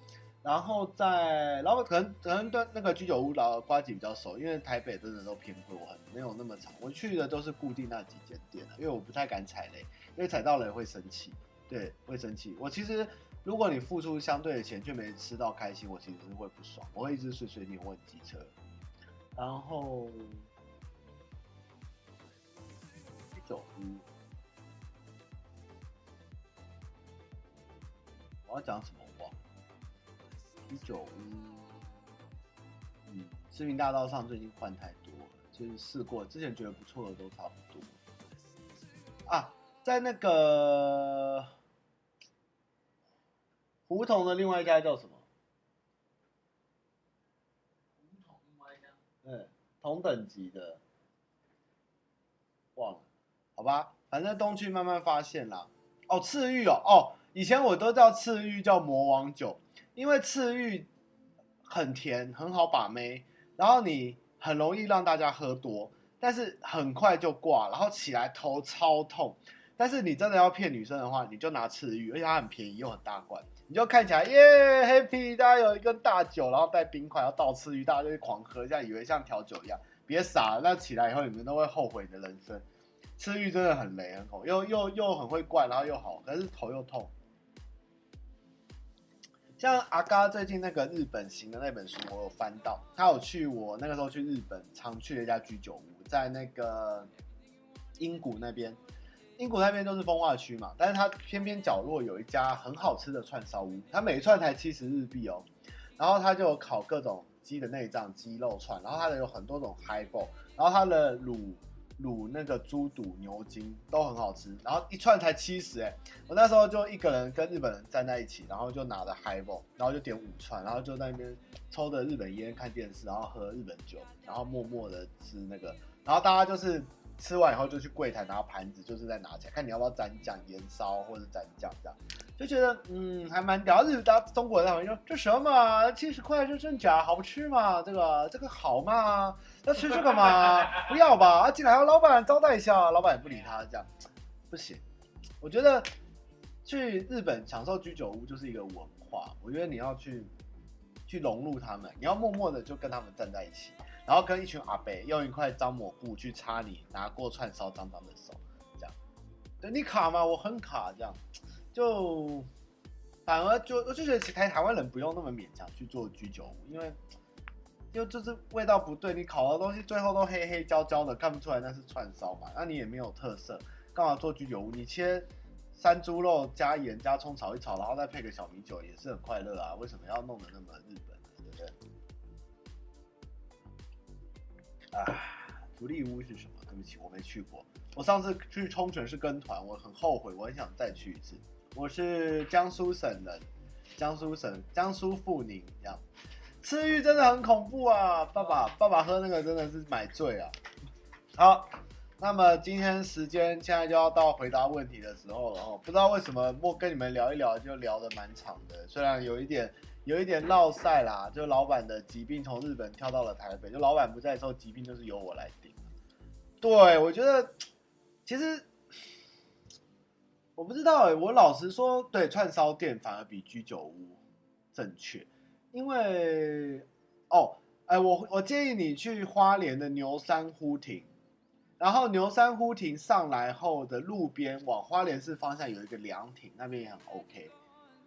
然后在，然后可能可能对那个居酒屋老瓜子比较熟，因为台北真的都偏贵，我很没有那么长，我去的都是固定那几间店，因为我不太敢踩雷，因为踩到雷会生气，对，会生气。我其实如果你付出相对的钱却没吃到开心，我其实是会不爽，我会一直碎碎念问机车。然后居酒屋，我要讲什么？居酒屋，嗯，市民大道上最近换太多了，就是试过，之前觉得不错的都差不多。啊，在那个胡同的另外一家叫什么？胡同另外一家，嗯，同等级的，忘了，好吧，反正东区慢慢发现啦。哦，赤玉哦，哦，以前我都叫赤玉叫魔王酒。因为赤玉很甜，很好把妹，然后你很容易让大家喝多，但是很快就挂，然后起来头超痛。但是你真的要骗女生的话，你就拿赤玉，而且它很便宜又很大罐，你就看起来耶 happy，大家有一根大酒，然后带冰块要倒赤玉，大家就会狂喝，这样以为像调酒一样。别傻了，那起来以后你们都会后悔你的人生。赤玉真的很雷，很恐，又又又很会灌，然后又好，可是头又痛。像阿嘎最近那个日本行的那本书，我有翻到。他有去我那个时候去日本常去的一家居酒屋，在那个英谷那边。英谷那边都是风化区嘛，但是它偏偏角落有一家很好吃的串烧屋，它每串才七十日币哦。然后它就烤各种鸡的内脏、鸡肉串，然后它的有很多种 highball，然后它的卤。卤那个猪肚、牛筋都很好吃，然后一串才七十哎！我那时候就一个人跟日本人站在一起，然后就拿着 hibo，然后就点五串，然后就在那边抽着日本烟看电视，然后喝日本酒，然后默默的吃那个，然后大家就是吃完以后就去柜台拿盘子，就是在拿起来看你要不要蘸酱、盐烧或者蘸酱这样。就觉得嗯还蛮屌，日大中国人好像说这什么七十块这真假好吃吗？这个这个好吗？要吃这个吗？不要吧，啊进来让老板招待一下，老板也不理他这样，不行。我觉得去日本享受居酒屋就是一个文化，我觉得你要去去融入他们，你要默默的就跟他们站在一起，然后跟一群阿伯用一块脏抹布去擦你拿过串烧脏脏的手，这样。对你卡吗？我很卡，这样。就反而就我就觉得台台湾人不用那么勉强去做居酒屋，因为就就是味道不对，你烤的东西最后都黑黑焦焦的，看不出来那是串烧嘛，那你也没有特色，干嘛做居酒屋？你切山猪肉加盐加葱炒一炒，然后再配个小米酒也是很快乐啊，为什么要弄得那么日本啊，福利屋是什么？对不起，我没去过。我上次去冲绳是跟团，我很后悔，我很想再去一次。我是江苏省人，江苏省江苏阜宁这样，吃玉真的很恐怖啊！爸爸爸爸喝那个真的是买醉啊。好，那么今天时间现在就要到回答问题的时候了哦。不知道为什么我跟你们聊一聊就聊得蛮长的，虽然有一点有一点落赛啦，就老板的疾病从日本跳到了台北，就老板不在的时候疾病就是由我来顶。对，我觉得其实。我不知道哎，我老实说，对串烧店反而比居酒屋正确，因为哦，哎，我我建议你去花莲的牛山呼亭，然后牛山呼亭上来后的路边往花莲市方向有一个凉亭，那边也很 OK。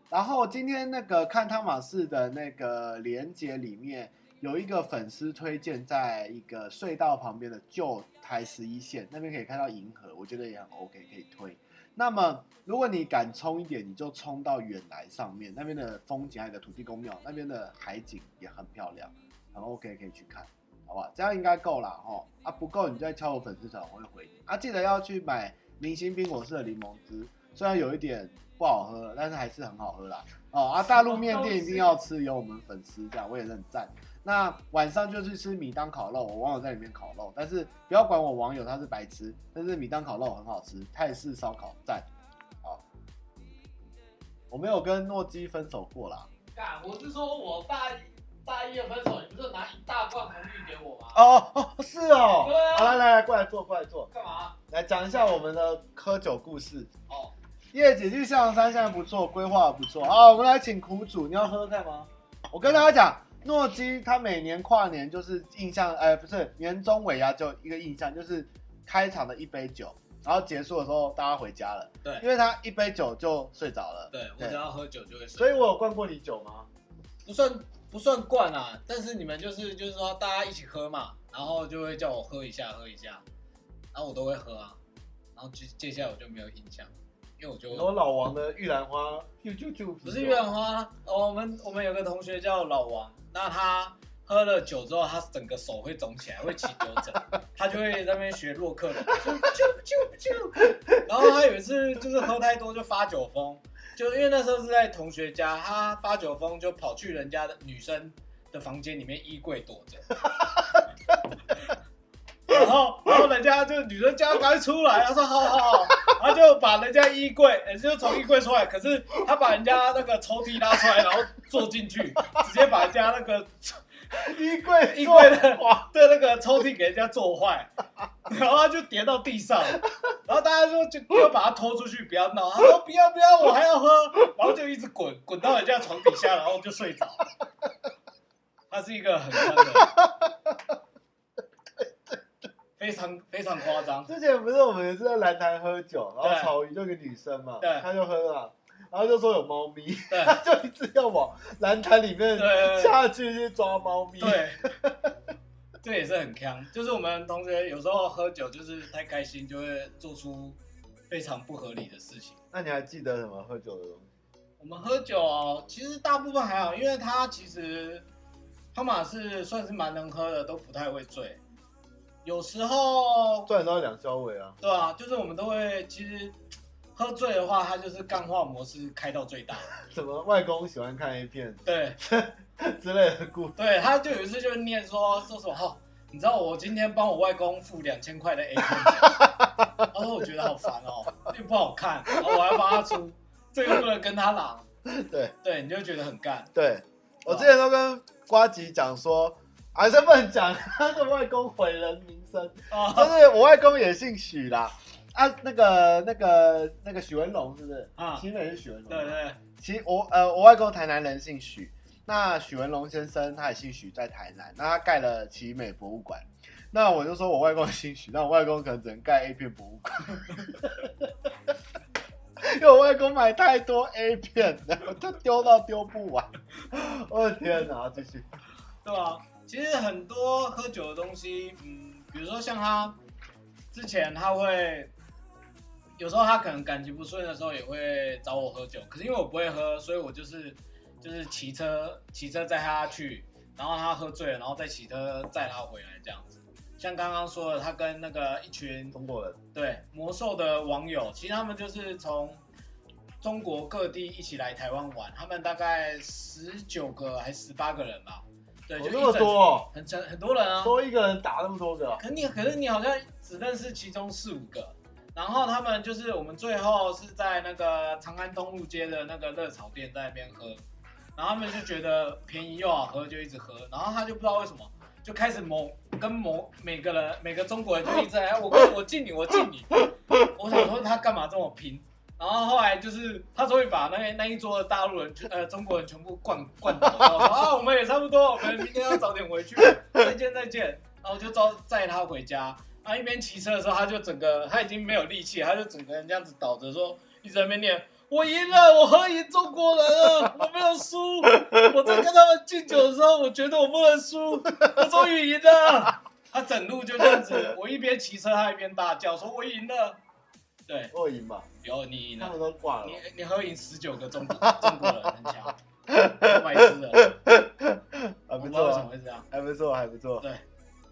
然后今天那个看汤马士的那个连接里面有一个粉丝推荐，在一个隧道旁边的旧台十一线那边可以看到银河，我觉得也很 OK，可以推。那么，如果你敢冲一点，你就冲到远来上面，那边的风景还有土地公庙，那边的海景也很漂亮，很 OK，可以去看，好不好？这样应该够了哦。啊，不够你再敲我粉丝团，我会回你。啊，记得要去买明星冰果室的柠檬汁，虽然有一点不好喝，但是还是很好喝啦。哦，啊，大陆面店一定要吃，有我们粉丝这样，我也是很赞。那晚上就去吃米当烤肉，我网友在里面烤肉，但是不要管我网友他是白痴，但是米当烤肉很好吃，泰式烧烤赞。好，我没有跟诺基分手过啦。干，我是说我大一大一的分手，你不是拿一大罐红玉给我吗？哦哦，是哦。对啊。好，来来来，过来坐，过来坐。干嘛？来讲一下我们的喝酒故事。哦。叶姐去象山现在不错，规划不错。啊，我们来请苦主，你要喝喝看吗？我跟大家讲，诺基他每年跨年就是印象，哎、呃，不是年终尾牙就一个印象，就是开场的一杯酒，然后结束的时候大家回家了。对，因为他一杯酒就睡着了。对，我只要喝酒就会睡。所以我有灌过你酒吗？不算不算灌啊，但是你们就是就是说大家一起喝嘛，然后就会叫我喝一下喝一下，然后我都会喝啊，然后接接下来我就没有印象。因为我就我老王的玉兰花，不是玉兰花，哦，我们我们有个同学叫老王，那他喝了酒之后，他整个手会肿起来，会起酒疹，他就会在那边学洛克人，就就就就，然后他有一次就是喝太多就发酒疯，就因为那时候是在同学家，他发酒疯就跑去人家的女生的房间里面衣柜躲着。然后，然后人家就女生叫他赶快出来，他说好好好，然后就把人家衣柜，也就从衣柜出来，可是他把人家那个抽屉拉出来，然后坐进去，直接把人家那个 衣柜衣柜的的那个抽屉给人家坐坏，然后他就跌到地上，然后大家说就就把他拖出去，不要闹，他说不要不要，我还要喝，然后就一直滚滚到人家床底下，然后就睡着。他是一个很疯的。非常非常夸张。之前不是我们也是在蓝潭喝酒，然后草鱼就一个女生嘛，对，她就喝了，然后就说有猫咪，对，她就一直要往蓝潭里面下去去抓猫咪。对，这也是很坑。就是我们同学有时候喝酒就是太开心，就会做出非常不合理的事情。那你还记得什么喝酒的东西？我们喝酒其实大部分还好，因为他其实汤马是算是蛮能喝的，都不太会醉。有时候赚到两消尾啊，对啊，就是我们都会，其实喝醉的话，他就是干化模式开到最大。什么外公喜欢看 A 片，对 之类的故事。对，他就有一次就念说说什么，哦，你知道我今天帮我外公付两千块的 A 片，他说我觉得好烦哦，又不好看，然后我还要帮他出，这个不能跟他拿。对对，你就觉得很干。对，我之前都跟瓜吉讲说。还是不能讲他的外公毁人名声，哦，就是我外公也姓许啦，啊，那个那个那个许文龙是不是？啊，奇美是许文龙。对对，其我呃我外公台南人姓许，那许文龙先生他也姓许，在台南，那他盖了奇美博物馆，那我就说我外公姓许，那我外公可能只能盖 A 片博物馆，因为我外公买太多 A 片，然后就丢到丢不完，我 的天哪，继续，对啊。其实很多喝酒的东西，嗯，比如说像他之前他会有时候他可能感情不顺的时候也会找我喝酒，可是因为我不会喝，所以我就是就是骑车骑车载他去，然后他喝醉了，然后再骑车载他回来这样子。像刚刚说的，他跟那个一群中国人对魔兽的网友，其实他们就是从中国各地一起来台湾玩，他们大概十九个还是十八个人吧。对，就那么多，哦，很很很多人啊，多一个人打那么多个，可你可是你好像只认识其中四五个，然后他们就是我们最后是在那个长安东路街的那个热炒店在那边喝，然后他们就觉得便宜又好喝，就一直喝，然后他就不知道为什么就开始某跟某每个人每个中国人就一直在，我我敬你我敬你，我想说他干嘛这么拼？然后后来就是他终于把那那一桌的大陆人，呃，中国人全部灌灌倒，然后说啊，我们也差不多，我们明天要早点回去，再见再见。然后就招载他回家，他一边骑车的时候，他就整个他已经没有力气，他就整个人这样子倒着说，一直在那边念，我赢了，我喝赢中国人了，我没有输。我在跟他们敬酒的时候，我觉得我不能输，我终于赢了。他整路就这样子，我一边骑车，他一边大叫说，我赢了。对，我赢吧。有你他们都挂了。你你喝赢十九个中国 中国人，很强，白痴的，还不错，为什么会这样？还不错，还不错。对，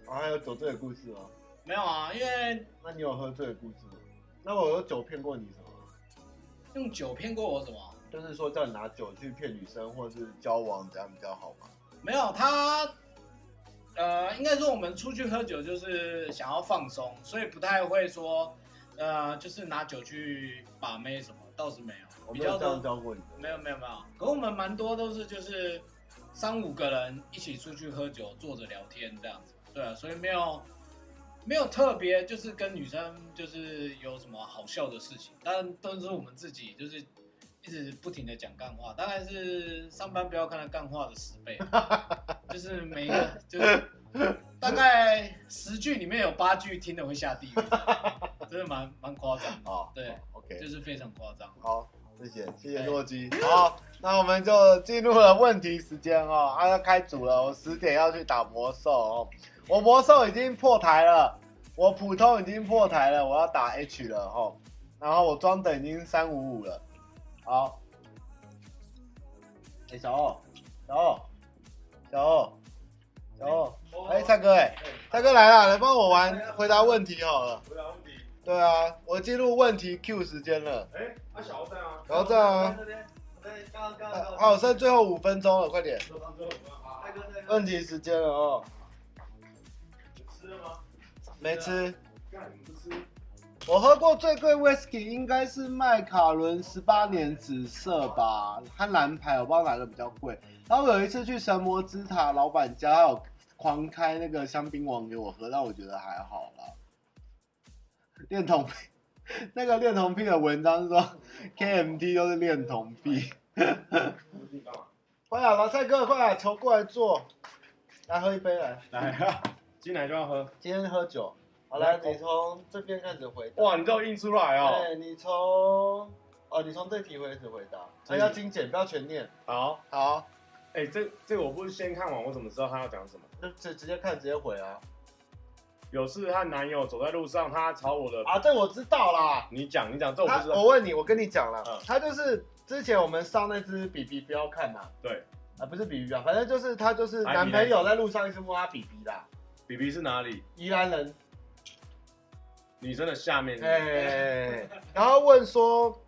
我还有酒醉的故事吗？没有啊，因为那你有喝醉的故事吗？那我有酒骗过你什么？用酒骗过我什么？就是说叫你拿酒去骗女生，或者是交往，这样比较好吗？没有，他呃，应该说我们出去喝酒就是想要放松，所以不太会说。呃，就是拿酒去把妹什么，倒是没有。我没有这样教过你。没有没有没有，可我们蛮多都是就是三五个人一起出去喝酒，坐着聊天这样子。对啊，所以没有没有特别就是跟女生就是有什么好笑的事情，但都是我们自己就是一直不停的讲干话，大概是上班不要看他干话的十倍，就是每一个就是 大概十句里面有八句听的会下地狱，真的蛮蛮夸张哦。对，OK，就是非常夸张。好，谢谢谢谢洛基。好，那我们就进入了问题时间哦，啊要开组了，我十点要去打魔兽哦，我魔兽已经破台了，我普通已经破台了，我要打 H 了哦，然后我装等已经三五五了。好，哎、欸，小欧，小欧，小欧，小欧，哎、欸，蔡哥、欸，哎，蔡哥来了，来帮我玩回答问题好了。回答问题。对啊，我进入问题 Q 时间了。哎、欸，阿小欧在吗？小欧在啊。对，刚刚刚。好，剩最后五分钟了，快点。问题时间了哦。吃了吗？没吃。干，你不吃？我喝过最贵 whisky 应该是麦卡伦十八年紫色吧，它蓝牌，我不知道哪个比较贵。然后有一次去神魔之塔老板家，他有狂开那个香槟王给我喝，但我觉得还好啦。恋童癖，那个恋童癖的文章说 KMT 都是恋童癖。快啊，老蔡哥，快啊，求过来坐，来喝一杯来。来啊，进来就要喝。今天喝酒。好来，你从这边开始回答。哇，你都印出来哦。对，你从哦，你从这题开始回答。还要精简，不要全念。好，好。哎、欸，这这我不是先看完，我怎么知道他要讲什么？就直直接看，直接回啊。有事和男友走在路上，他朝我的啊，这我知道啦。你讲，你讲，这我不知道。我问你，我跟你讲了、嗯，他就是之前我们上那只比比不要看嘛。对。啊，不是比比啊，反正就是他就是男朋友在路上一直摸他比比啦。BB 是哪里？宜兰人。女生的下面是不是，哎，然后问说，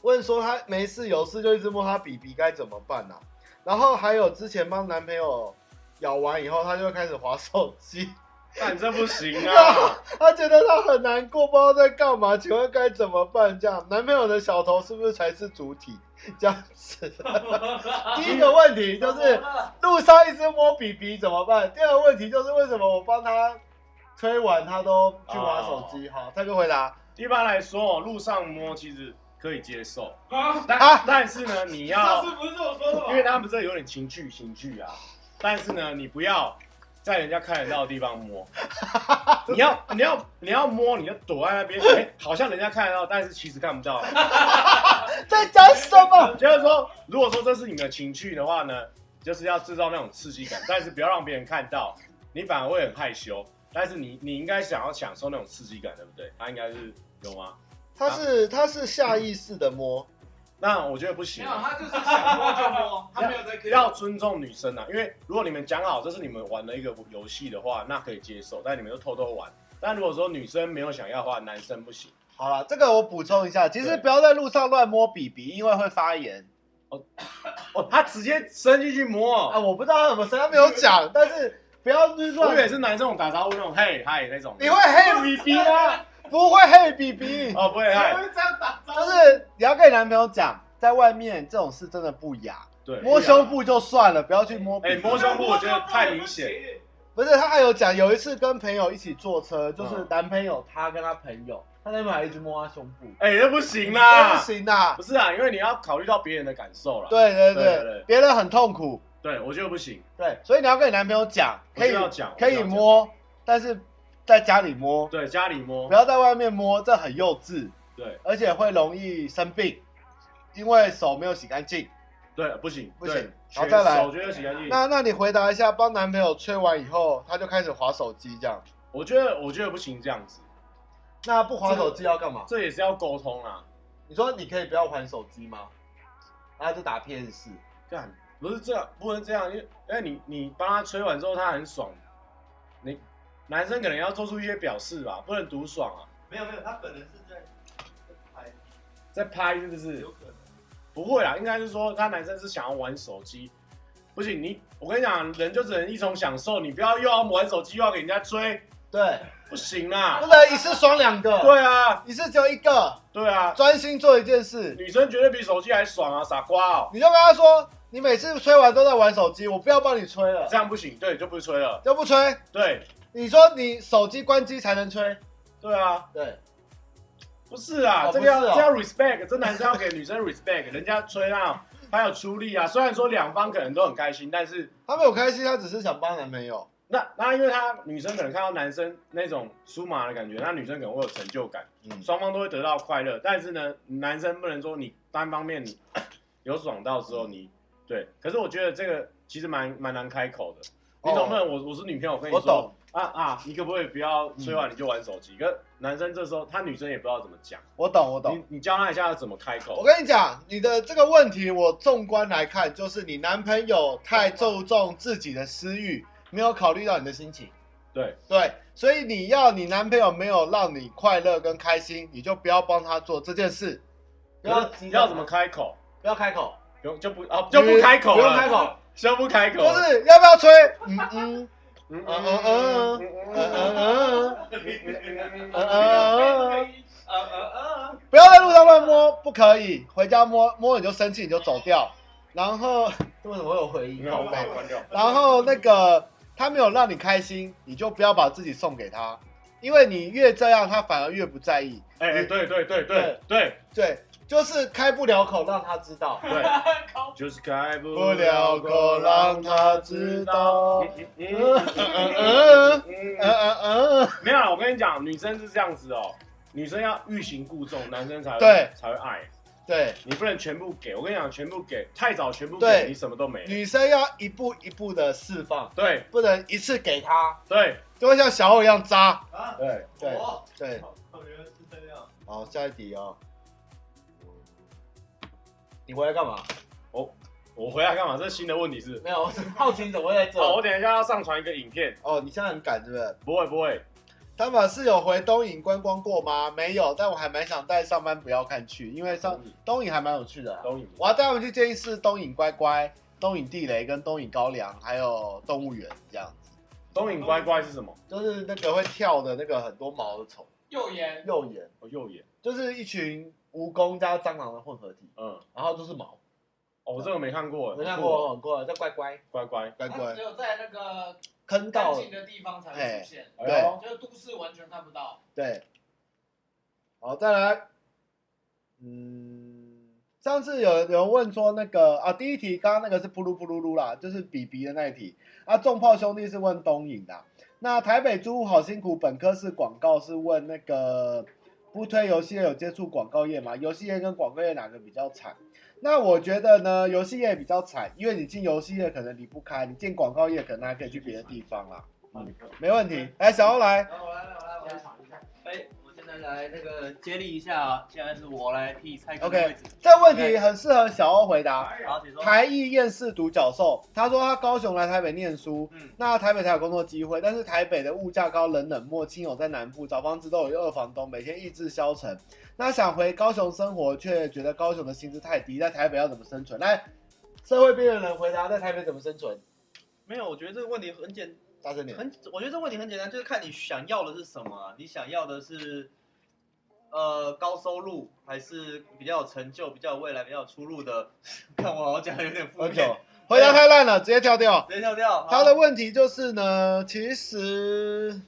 问说他没事有事就一直摸他比比该怎么办呢、啊？然后还有之前帮男朋友咬完以后，他就开始划手机，但这不行啊！他觉得他很难过，不知道在干嘛，请问该怎么办？这样男朋友的小头是不是才是主体？这样子。第一个问题就是路上一直摸比比怎么办？第二个问题就是为什么我帮他？推完他都去玩手机，好，蔡哥回答。一般来说，路上摸其实可以接受，啊、但但是呢，你要上次不是这么说的吗？因为他们这有点情趣情趣啊，但是呢，你不要在人家看得到的地方摸，你要你要你要摸，你就躲在那边，哎、欸，好像人家看得到，但是其实看不到。在讲什么？就是说，如果说这是你的情趣的话呢，就是要制造那种刺激感，但是不要让别人看到，你反而会很害羞。但是你你应该想要享受那种刺激感，对不对？他应该是有吗？他是、啊、他是下意识的摸，那我觉得不行。没有，他就是想摸就摸，他没有在。要尊重女生啊，因为如果你们讲好这是你们玩的一个游戏的话，那可以接受。但你们就偷偷玩。但如果说女生没有想要的话，男生不行。好了，这个我补充一下，其实不要在路上乱摸 BB，因为会发炎。哦 哦，他直接伸进去摸啊！我不知道他有没有伸，他没有讲，但是。不要乱，我以为是男生打招呼那种嘿嗨那种。你会嘿 B B 吗？不会嘿 B B。哦，不会这样打招呼？就是你要跟你男朋友讲，在外面这种事真的不雅。对。摸胸部就算了，不要去摸。哎、欸，摸胸部我觉得太明显。不是，他还有讲，有一次跟朋友一起坐车，就是男朋友他跟他朋友，他那边还一直摸他胸部。哎、欸，那不行啦，不行啦。不是啊，因为你要考虑到别人的感受啦。对对对，别人很痛苦。对，我觉得不行。对，所以你要跟你男朋友讲，可以讲，可以摸，但是在家里摸。对，家里摸，不要在外面摸，这很幼稚。对，而且会容易生病，因为手没有洗干净。对，不行，不行。好，再来，手觉得洗干净。那那你回答一下，帮男朋友吹完以后，他就开始划手机，这样？我觉得，我觉得不行，这样子。那不划手机要干嘛？这，这也是要沟通啊。你说你可以不要还手机吗？然后就打 PS 干。不是这样，不能这样，因为哎，你你帮他吹完之后，他很爽，你男生可能要做出一些表示吧，不能独爽啊。没有没有，他本人是在拍，在拍是不是？有可能。不会啦，应该是说他男生是想要玩手机，不行，你我跟你讲，人就只能一种享受，你不要又要玩手机又要给人家追，对，不行啊，不能一次爽两个。对啊，一次只有一个。对啊，专心做一件事。女生绝对比手机还爽啊，傻瓜哦。你就跟他说。你每次吹完都在玩手机，我不要帮你吹了，这样不行，对，就不吹了，就不吹。对，你说你手机关机才能吹，对啊，对，不是啊，哦这个要、不是哦这要 respect，这男生要给女生 respect，人家吹啊，他有出力啊。虽然说两方可能都很开心，但是他没有开心，他只是想帮男朋友。那那因为他女生可能看到男生那种酥麻的感觉，那女生可能会有成就感，嗯，双方都会得到快乐。但是呢，男生不能说你单方面你 有爽到之后你对，可是我觉得这个其实蛮蛮难开口的。你总不能我我是女朋友，我跟你说我懂啊啊，你可不可以不要吹完你就玩手机？可是男生这时候他女生也不知道怎么讲，我懂，我懂。你你教他一下要怎么开口。我跟你讲，你的这个问题，我纵观来看，就是你男朋友太注重自己的私欲，没有考虑到你的心情。对，对，所以你要你男朋友没有让你快乐跟开心，你就不要帮他做这件事。不要你要怎么开口？不要开口，不用就不啊就不开口了，不用开口，就不开口就，是要不要吹？嗯嗯嗯嗯嗯嗯嗯嗯，不要在路上乱摸，不可以。回家摸摸你就生气，你就走掉。然后为什么会有回音？然后那个他没有让你开心，你就不要把自己送给他，因为你越这样，他反而越不在意。哎，对对对对对对，就是开不了口，让他知道。对，就是开不不了口，让他知道。嗯嗯嗯嗯嗯嗯嗯，没有啦，我跟你讲，女生是这样子哦，女生要欲擒故纵，男生才会对才会爱。对，你不能全部给，我跟你讲，全部给太早，全部对给你什么都没了。女生要一步一步的释放，对不能一次给他，对就会像小欧一样渣。啊，对，对我对，我原来是这样。好，下一题哦。你回来干嘛？我我回来干嘛？这是新的问题是？没有，我是好奇你怎么会在这。哦，我等一下要上传一个影片，哦，你现在很赶是不是？不会不会，他们是有回东影观光过吗？没有，但我还蛮想带上班不要看去，因为上东影还蛮有趣的啊、东影我要带他们去建议是东影乖乖、东影地雷跟东影高粱，还有动物园这样子，东影乖乖是什么？就是那个会跳的那个很多毛的虫，右眼右眼，哦，右眼，就是一群蜈蚣加蟑螂的混合体，嗯，然后就是毛，哦，我这个没看过，没看过，很过，叫乖乖乖乖，乖。乖只，有在那个干坑到净的地方才会出现，哎呦，就是都市完全看不到。对，好，再来，嗯，上次有有人问说那个啊，第一题刚刚那个是噗噜噗噜噜啦，就是比比的那一题。啊，重炮兄弟是问东影的，那台北租屋好辛苦，本科是广告是问那个不推游戏业有接触广告业吗？游戏业跟广告业哪个比较惨？那我觉得呢，游戏业比较惨，因为你进游戏业可能离不开，你进广告业可能还可以去别的地方啦。嗯，没问题。哎，小欧来。来，我来，我来，我来来那个接力一下，现在是我来替蔡哥的 OK。这问题很适合小欧回答。好，请说。台艺厌世独角兽，他说他高雄来台北念书，嗯那台北才有工作机会，但是台北的物价高，人冷漠，亲友在南部，找房子都有二房东，每天意志消沉。那想回高雄生活，却觉得高雄的薪资太低，在台北要怎么生存？来，社会边缘人回答，在台北怎么生存？没有，我觉得这个问题很简，大声点。很，我觉得这个问题很简单，就是看你想要的是什么啊。你想要的是，呃，高收入，还是比较有成就、比较有未来、比较有出路的？看我好像讲的有点负面，，回答太烂了，直接跳掉。直接跳掉。他的问题就是呢，其实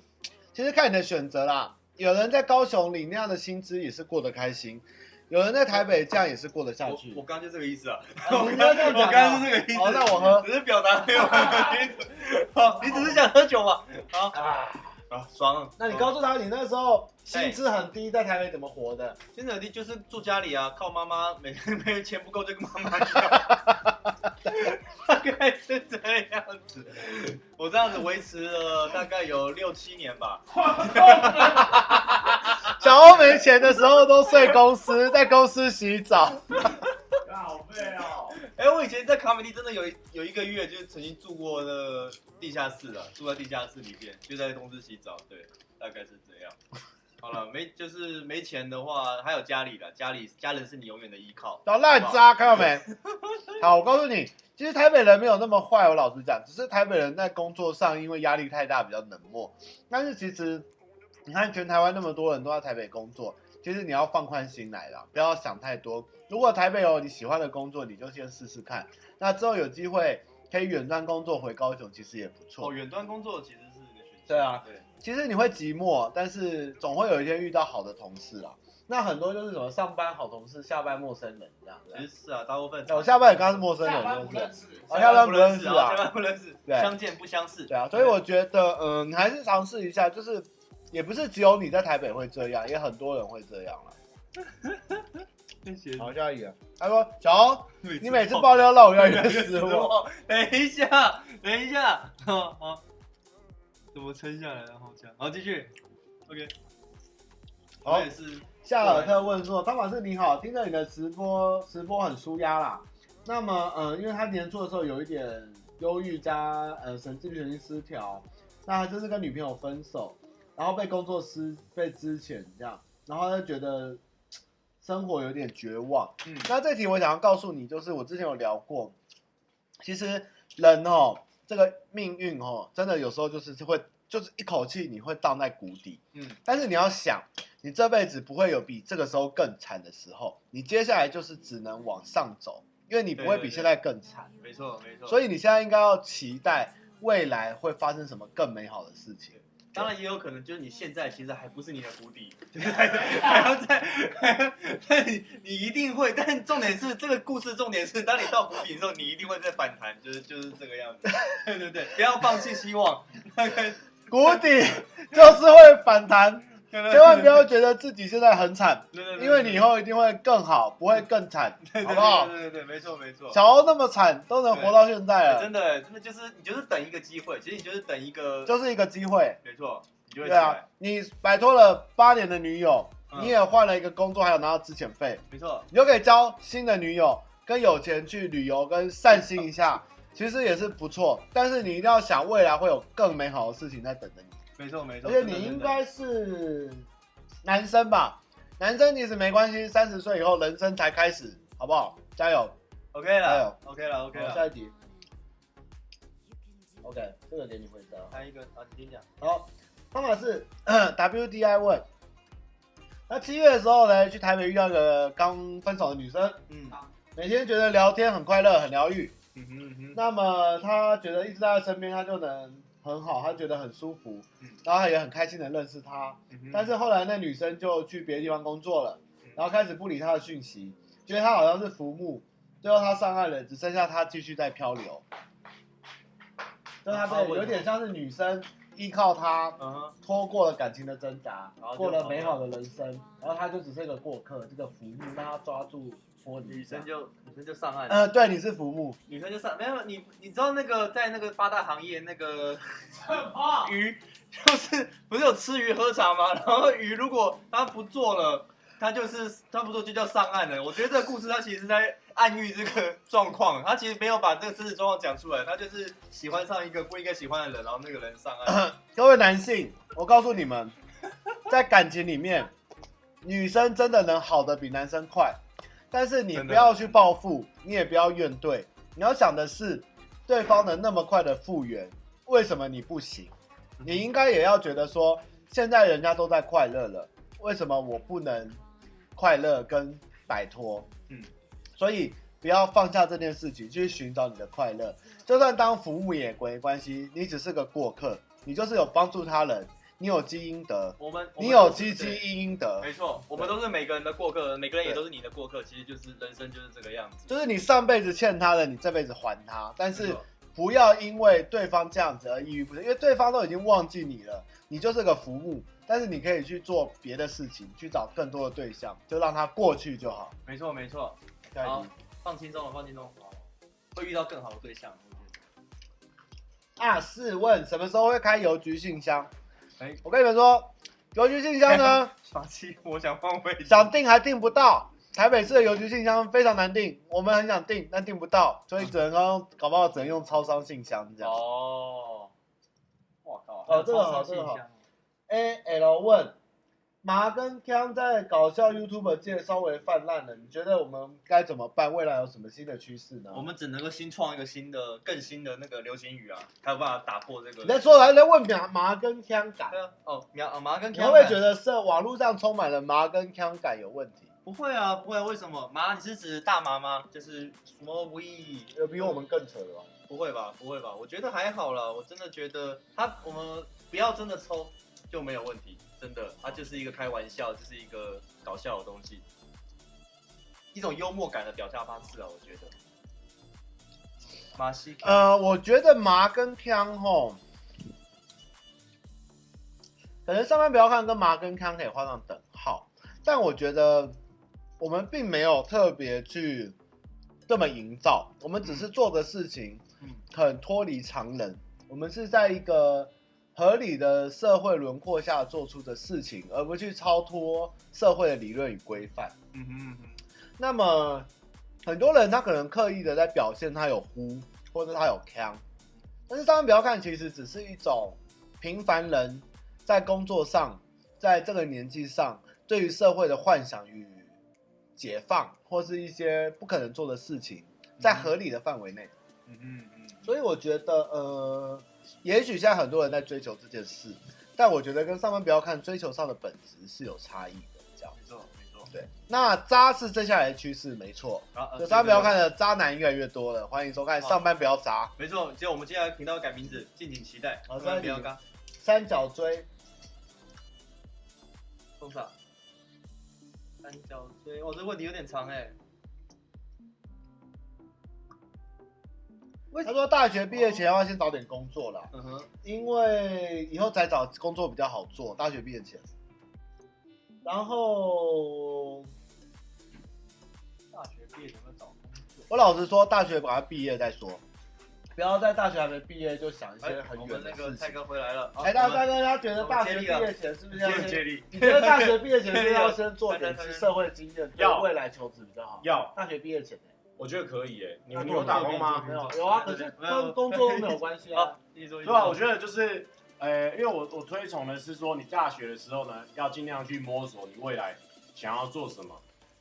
其实看你的选择啦。有人在高雄领那样的薪资也是过得开心，有人在台北这样也是过得下去。我我刚刚就这个意思啊，我刚刚是这个意思。好，那我喝。只是表达没有。好，你只是想喝酒嘛？好啊，啊，爽。那你告诉他，你那时候薪资很低，在台北怎么活的？薪资很低就是住家里啊，靠妈妈，每每月钱不够就跟妈妈要，大概是这样子。我这样子维持了大概有六七年吧。小欧没钱的时候都睡公司，在公司洗澡。以前在卡美利真的有一有一个月，就是曾经住过那个地下室啊，住在地下室里面，就在公司洗澡。对，大概是这样。好了，没就是没钱的话，还有家里的，家里家人是你永远的依靠。老烂渣，看到没？好，我告诉你，其实台北人没有那么坏。我老实讲，只是台北人在工作上因为压力太大，比较冷漠。但是其实，你看全台湾那么多人都在台北工作，其实你要放宽心来啦，不要想太多。如果台北有你喜欢的工作，你就先试试看。那之后有机会可以远端工作回高雄，其实也不错。哦，远端工作其实是一个选择。对啊，对。其实你会寂寞，但是总会有一天遇到好的同事啊。那很多就是什么上班好同事，下班陌生人这样子。其实是啊，大部分我下班也刚刚是陌生人，下班不？认识，哦下班不认识啊下班不认识，对相见不相识。对啊，所以我觉得，嗯，你还是尝试一下，就是也不是只有你在台北会这样，也很多人会这样了。好，下一个，他说小欧，你每次爆料让我越来越失望。等一下，等一下，好好，怎么撑下来了？好强，好继续，OK。好也是，夏尔特问说：“汤马士你好，听着你的直播，直播很舒压啦。那么，呃，因为他年初的时候有一点忧郁加呃神经神经失调，那他就是跟女朋友分手，然后被工作失被资遣这样，然后他就觉得生活有点绝望。嗯那这题我想要告诉你，就是我之前有聊过，其实人哦，这个命运哦，真的有时候就是会，就是一口气你会荡在谷底。嗯，但是你要想。”你这辈子不会有比这个时候更惨的时候，你接下来就是只能往上走，因为你不会比现在更惨。没错没错。所以你现在应该要期待未来会发生什么更美好的事情。当然也有可能就是你现在其实还不是你的谷底，就是还 还要再，但你你一定会，但重点是这个故事重点是，当你到谷底的时候，你一定会再反弹，就是就是这个样子。对对对，不要放弃希望。谷底就是会反弹。千万不要觉得自己现在很惨，因为你以后一定会更好，不会更惨，好不好？对对对，没错没错。小欧那么惨都能活到现在了，真的真的就是你就是等一个机会，其实你就是等一个，就是一个机会，没错。你对啊，你摆脱了八年的女友，你也换了一个工作，还有拿到资遣费，没错，你就可以交新的女友，跟有钱去旅游，跟散心一下，其实也是不错。但是你一定要想，未来会有更美好的事情在等着你。没错没错，而且你应该是男生吧？男生其实没关系，三十岁以后人生才开始，好不好？加油！OK 了，加油！OK 了，OK 了。下一题。OK，这个给你回答。还有一个啊，你讲。好，方法是 WDI 问。那七月的时候呢，去台北遇到一个刚分手的女生，嗯，每天觉得聊天很快乐，很疗愈。嗯哼嗯哼。那么她觉得一直在她身边，她就能。很好，他觉得很舒服，嗯、然后他也很开心的认识他。嗯、但是后来那女生就去别的地方工作了，嗯、然后开始不理他的讯息，觉得他好像是浮木。最后他上岸了，只剩下他继续在漂流。就他被有点像是女生依靠他，拖过了感情的挣扎，过了美好的人生，然后他就只是一个过客，这个浮木让他抓住。女生就女生就上岸，呃，对，你是浮木，女生就上，没有你，你知道那个在那个八大行业那个 鱼，就是不是有吃鱼喝茶吗？然后鱼如果他不做了，他就是他不做就叫上岸了。我觉得这个故事他其实是在暗喻这个状况，他其实没有把这个真实状况讲出来，他就是喜欢上一个不应该喜欢的人，然后那个人上岸。各位男性，我告诉你们，在感情里面，女生真的能好的比男生快。但是你不要去报复，你也不要怨对，你要想的是，对方能那么快的复原，为什么你不行？你应该也要觉得说，现在人家都在快乐了，为什么我不能快乐跟摆脱？嗯，所以不要放下这件事情，去寻找你的快乐。就算当服务也没关系，你只是个过客，你就是有帮助他人。你有积阴德，我们，你有积积阴阴德，没错，我们都是每个人的过客，每个人也都是你的过客，其实就是人生就是这个样子，就是你上辈子欠他的，你这辈子还他，但是不要因为对方这样子而抑郁不振，因为对方都已经忘记你了，你就是个浮木，但是你可以去做别的事情，去找更多的对象，就让他过去就好。没错没错，好，放轻松了，放轻松，会遇到更好的对象。啊，试问什么时候会开邮局信箱？哎，我跟你们说，邮局信箱呢，傻七，我想换位，想订还订不到。台北市的邮局信箱非常难订，我们很想订，但订不到，所以只能刚搞不好只能用超商信箱这样。哦，我靠，哦，这个好，这个好。A L 问。麻跟腔在搞笑 YouTube 界稍微泛滥了，你觉得我们该怎么办？未来有什么新的趋势呢？我们只能够新创一个新的、更新的那个流行语啊，才有办法打破这个。你在说还在问麻麻跟腔感？哦，麻麻跟腔。你会不会觉得是网络上充满了麻跟腔感有问题？不会啊，不会、啊。为什么？麻，你是指大麻吗？就是什么 we？有比我们更扯的吗？不会吧，不会吧？我觉得还好了，我真的觉得他，我们不要真的抽。就没有问题，真的，它就是一个开玩笑，就是一个搞笑的东西，一种幽默感的表达方式啊，我觉得。马西，呃，我觉得麻跟康吼，可能上班不要看跟麻跟康可以画上等号，但我觉得我们并没有特别去这么营造，我们只是做的事情很脱离常人，我们是在一个合理的社会轮廓下做出的事情，而不去超脱社会的理论与规范。嗯哼嗯哼，那么。很多人他可能刻意的在表现他有呼，或者他有腔，但是大家不要看，其实只是一种平凡人在工作上，在这个年纪上对于社会的幻想与解放，或是一些不可能做的事情，在合理的范围内。嗯嗯嗯。所以我觉得，呃，也许现在很多人在追求这件事，但我觉得跟上班不要看追求上的本质是有差异的，这样。没错。没错对，那渣是接下来的趋势，没错。啊，上班不要看的渣男越来越多了，欢迎收看《上班不要渣》。没错，只有我们接下来频道改名字，敬请期待。好，上班不要渣。三角锥，多少。三角锥，哦，这问题有点长哎。他说大学毕业前要先找点工作啦，嗯哼，因为以后再找工作比较好做。大学毕业前。然后，大学毕业怎么找工作？我老实说，大学把它毕业再说，不要在大学还没毕业就想一些很远的事情。我们那个蔡哥回来了。哎，大大哥，他觉得大学毕业前是不是要先？你觉得大学毕业前是 不是要先做点 社会经验，对未来求职比较好？要。大学毕业前，我觉得可以诶。你们有打工吗？没有，有啊，可是跟工作都没有关系啊。对啊，我觉得就是。呃，因为我我推崇的是说，你大学的时候呢，要尽量去摸索你未来想要做什么。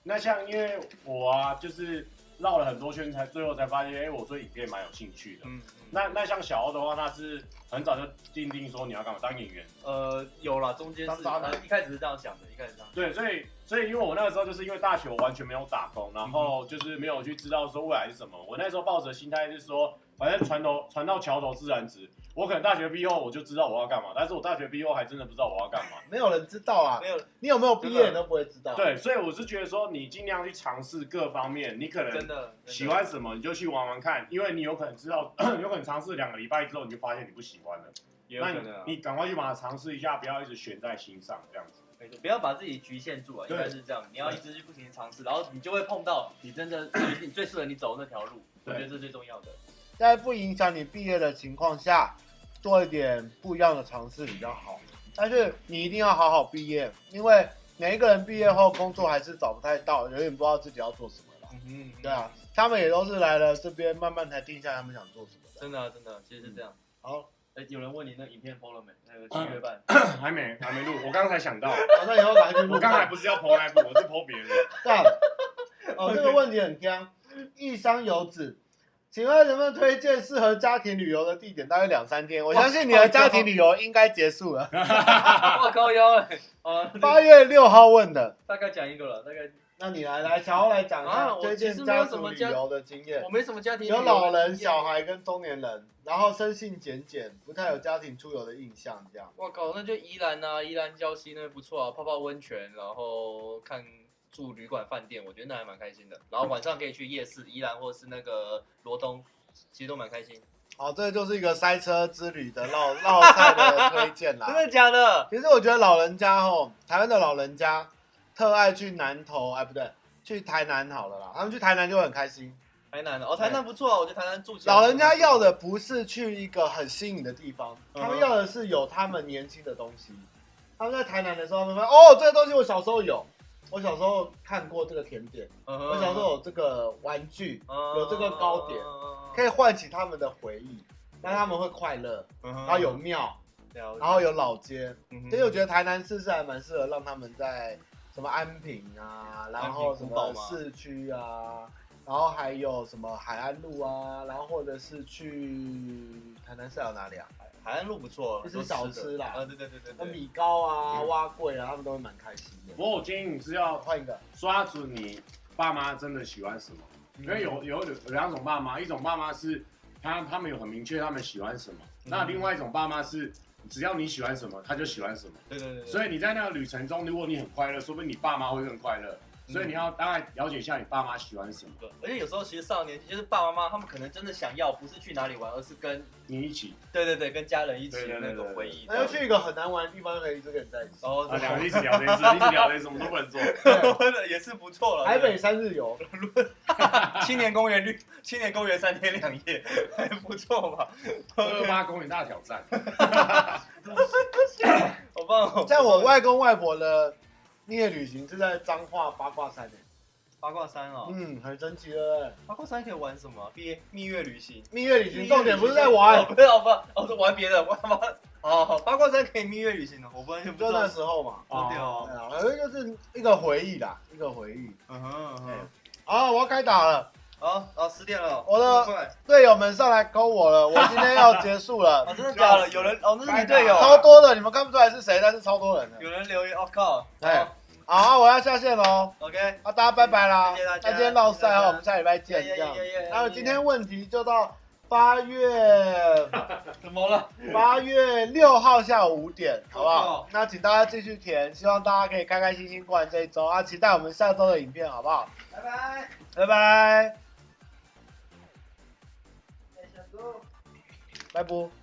那像因为我啊，就是绕了很多圈，才最后才发现，哎，我对影片蛮有兴趣的。嗯。那那像小欧的话，他是很早就定定说你要干嘛当演员。呃，有了，中间是渣男，一开始是这样想的，一开始这样。对，所以所以因为我那个时候就是因为大学我完全没有打工，然后就是没有去知道说未来是什么。我那时候抱着心态就是说，反正船头船到桥头自然直。我可能大学毕业后我就知道我要干嘛，但是我大学毕业后还真的不知道我要干嘛。没有人知道啊，没有，你有没有毕业你都不会知道。对，所以我是觉得说，你尽量去尝试各方面，你可能真的喜欢什么你就去玩玩看，因为你有可能知道，有可能尝试两个礼拜之后你就发现你不喜欢了。也有可能啊。你赶快去把它尝试一下，不要一直悬在心上这样子。没错，不要把自己局限住啊，应该是这样。你要一直去不停的尝试，然后你就会碰到你真的你最适合你走的那条路。我觉得这是最重要的。在不影响你毕业的情况下。做一点不一样的尝试比较好，但是你一定要好好毕业，因为每一个人毕业后工作还是找不太到，永远不知道自己要做什么了。嗯嗯，对啊，他们也都是来了这边慢慢才定下他们想做什么的。真的、啊、真的、啊，其实是这样。好，哎，有人问你那影片 PO 了没？那个七月半、嗯、还没还没录，我刚才想到，好、哦，那以后来去录。我刚才不是要 PO 那部，我是 PO 别人。这样，哦，这个问题很僵，一箱油脂。请问能不能推荐适合家庭旅游的地点？大概两三天，我相信你的家庭旅游应该结束了。我高腰哎！八月六号问的，大概讲一个了，大概。那你来来，小欧来讲一下推荐家族旅游的经验。我没什么家庭旅游。有老人、小孩跟中年人，然后生性简简，不太有家庭出游的印象，这样。我靠，那就宜兰啊，宜兰礁溪那边不错啊，泡泡温泉，然后看。住旅馆饭店，我觉得那还蛮开心的。然后晚上可以去夜市，宜兰或是那个罗东，其实都蛮开心。好，这就是一个塞车之旅的绕绕赛的推荐啦。真的假的？其实我觉得老人家吼，台湾的老人家特爱去南投，哎不对，去台南好了啦。他们去台南就会很开心。台南哦，台南不错啊，我觉得台南住起来。老人家要的不是去一个很新颖的地方，他们要的是有他们年轻的东西。他们在台南的时候，他们说哦，这个东西我小时候有。我小时候看过这个甜点，uh. 我小时候有这个玩具，uh. 有这个糕点，uh. 可以唤起他们的回忆，让他们会快乐。Uh. 然后有庙，uh. 然后有老街，所以、uh. 我觉得台南市是还蛮适合让他们在什么安平啊，然后什么市区啊，然后还有什么海岸路啊，然后或者是去台南是还有哪里啊？海岸路不错，就是小吃啦。啊，对对对对，那米糕啊、蛙粿啊，他们都会蛮开心的。不过我建议你是要换一个，抓住你爸妈真的喜欢什么。因为有有有两种爸妈，一种爸妈是他他们有很明确他们喜欢什么，那另外一种爸妈是只要你喜欢什么，他就喜欢什么。对对对对。所以你在那个旅程中，如果你很快乐，说不定你爸妈会更快乐。所以你要大概了解一下你爸妈喜欢什么。对，而且有时候其实上了年纪，就是爸爸妈妈他们可能真的想要，不是去哪里玩，而是跟你一起。对对对，跟家人一起对对对那种回忆。那要去一个很难玩的地方，可以一直跟你在一起。哦，啊，两个一起聊天，一起聊天，什么都不能做。也是不错了。台北三日游，青年公园绿，青年公园三天两夜，还不错吧？二八公园大挑战。好棒哦！在我外公外婆的蜜月旅行是在彰化八卦山的。八卦山哦，嗯，很神奇的。八卦山可以玩什么？蜜蜜月旅行。蜜月旅行重点不是在玩，不是，哦不，哦是玩别的，玩玩。哦，八卦山可以蜜月旅行的，我不完全不知道。就那时候嘛。哦对哦。反正就是一个回忆啦，一个回忆。嗯哼嗯哼。好，我要开打了。好，好，十点了。我的队友们上来勾我了，我今天要结束了。啊，真的假的？有人哦，那是你队友。超多的，你们看不出来是谁，但是超多人的。有人留言，我靠。哎。好，我要下线喽。OK，好，大家拜拜啦。谢谢大家。那今天绕赛哈，我们下礼拜见。这样。还有今天问题就到八月。怎么了？八月六号下午五点，好不好？那请大家继续填，希望大家可以开开心心过完这一周啊！期待我们下周的影片，好不好？拜拜，拜拜。拜拜。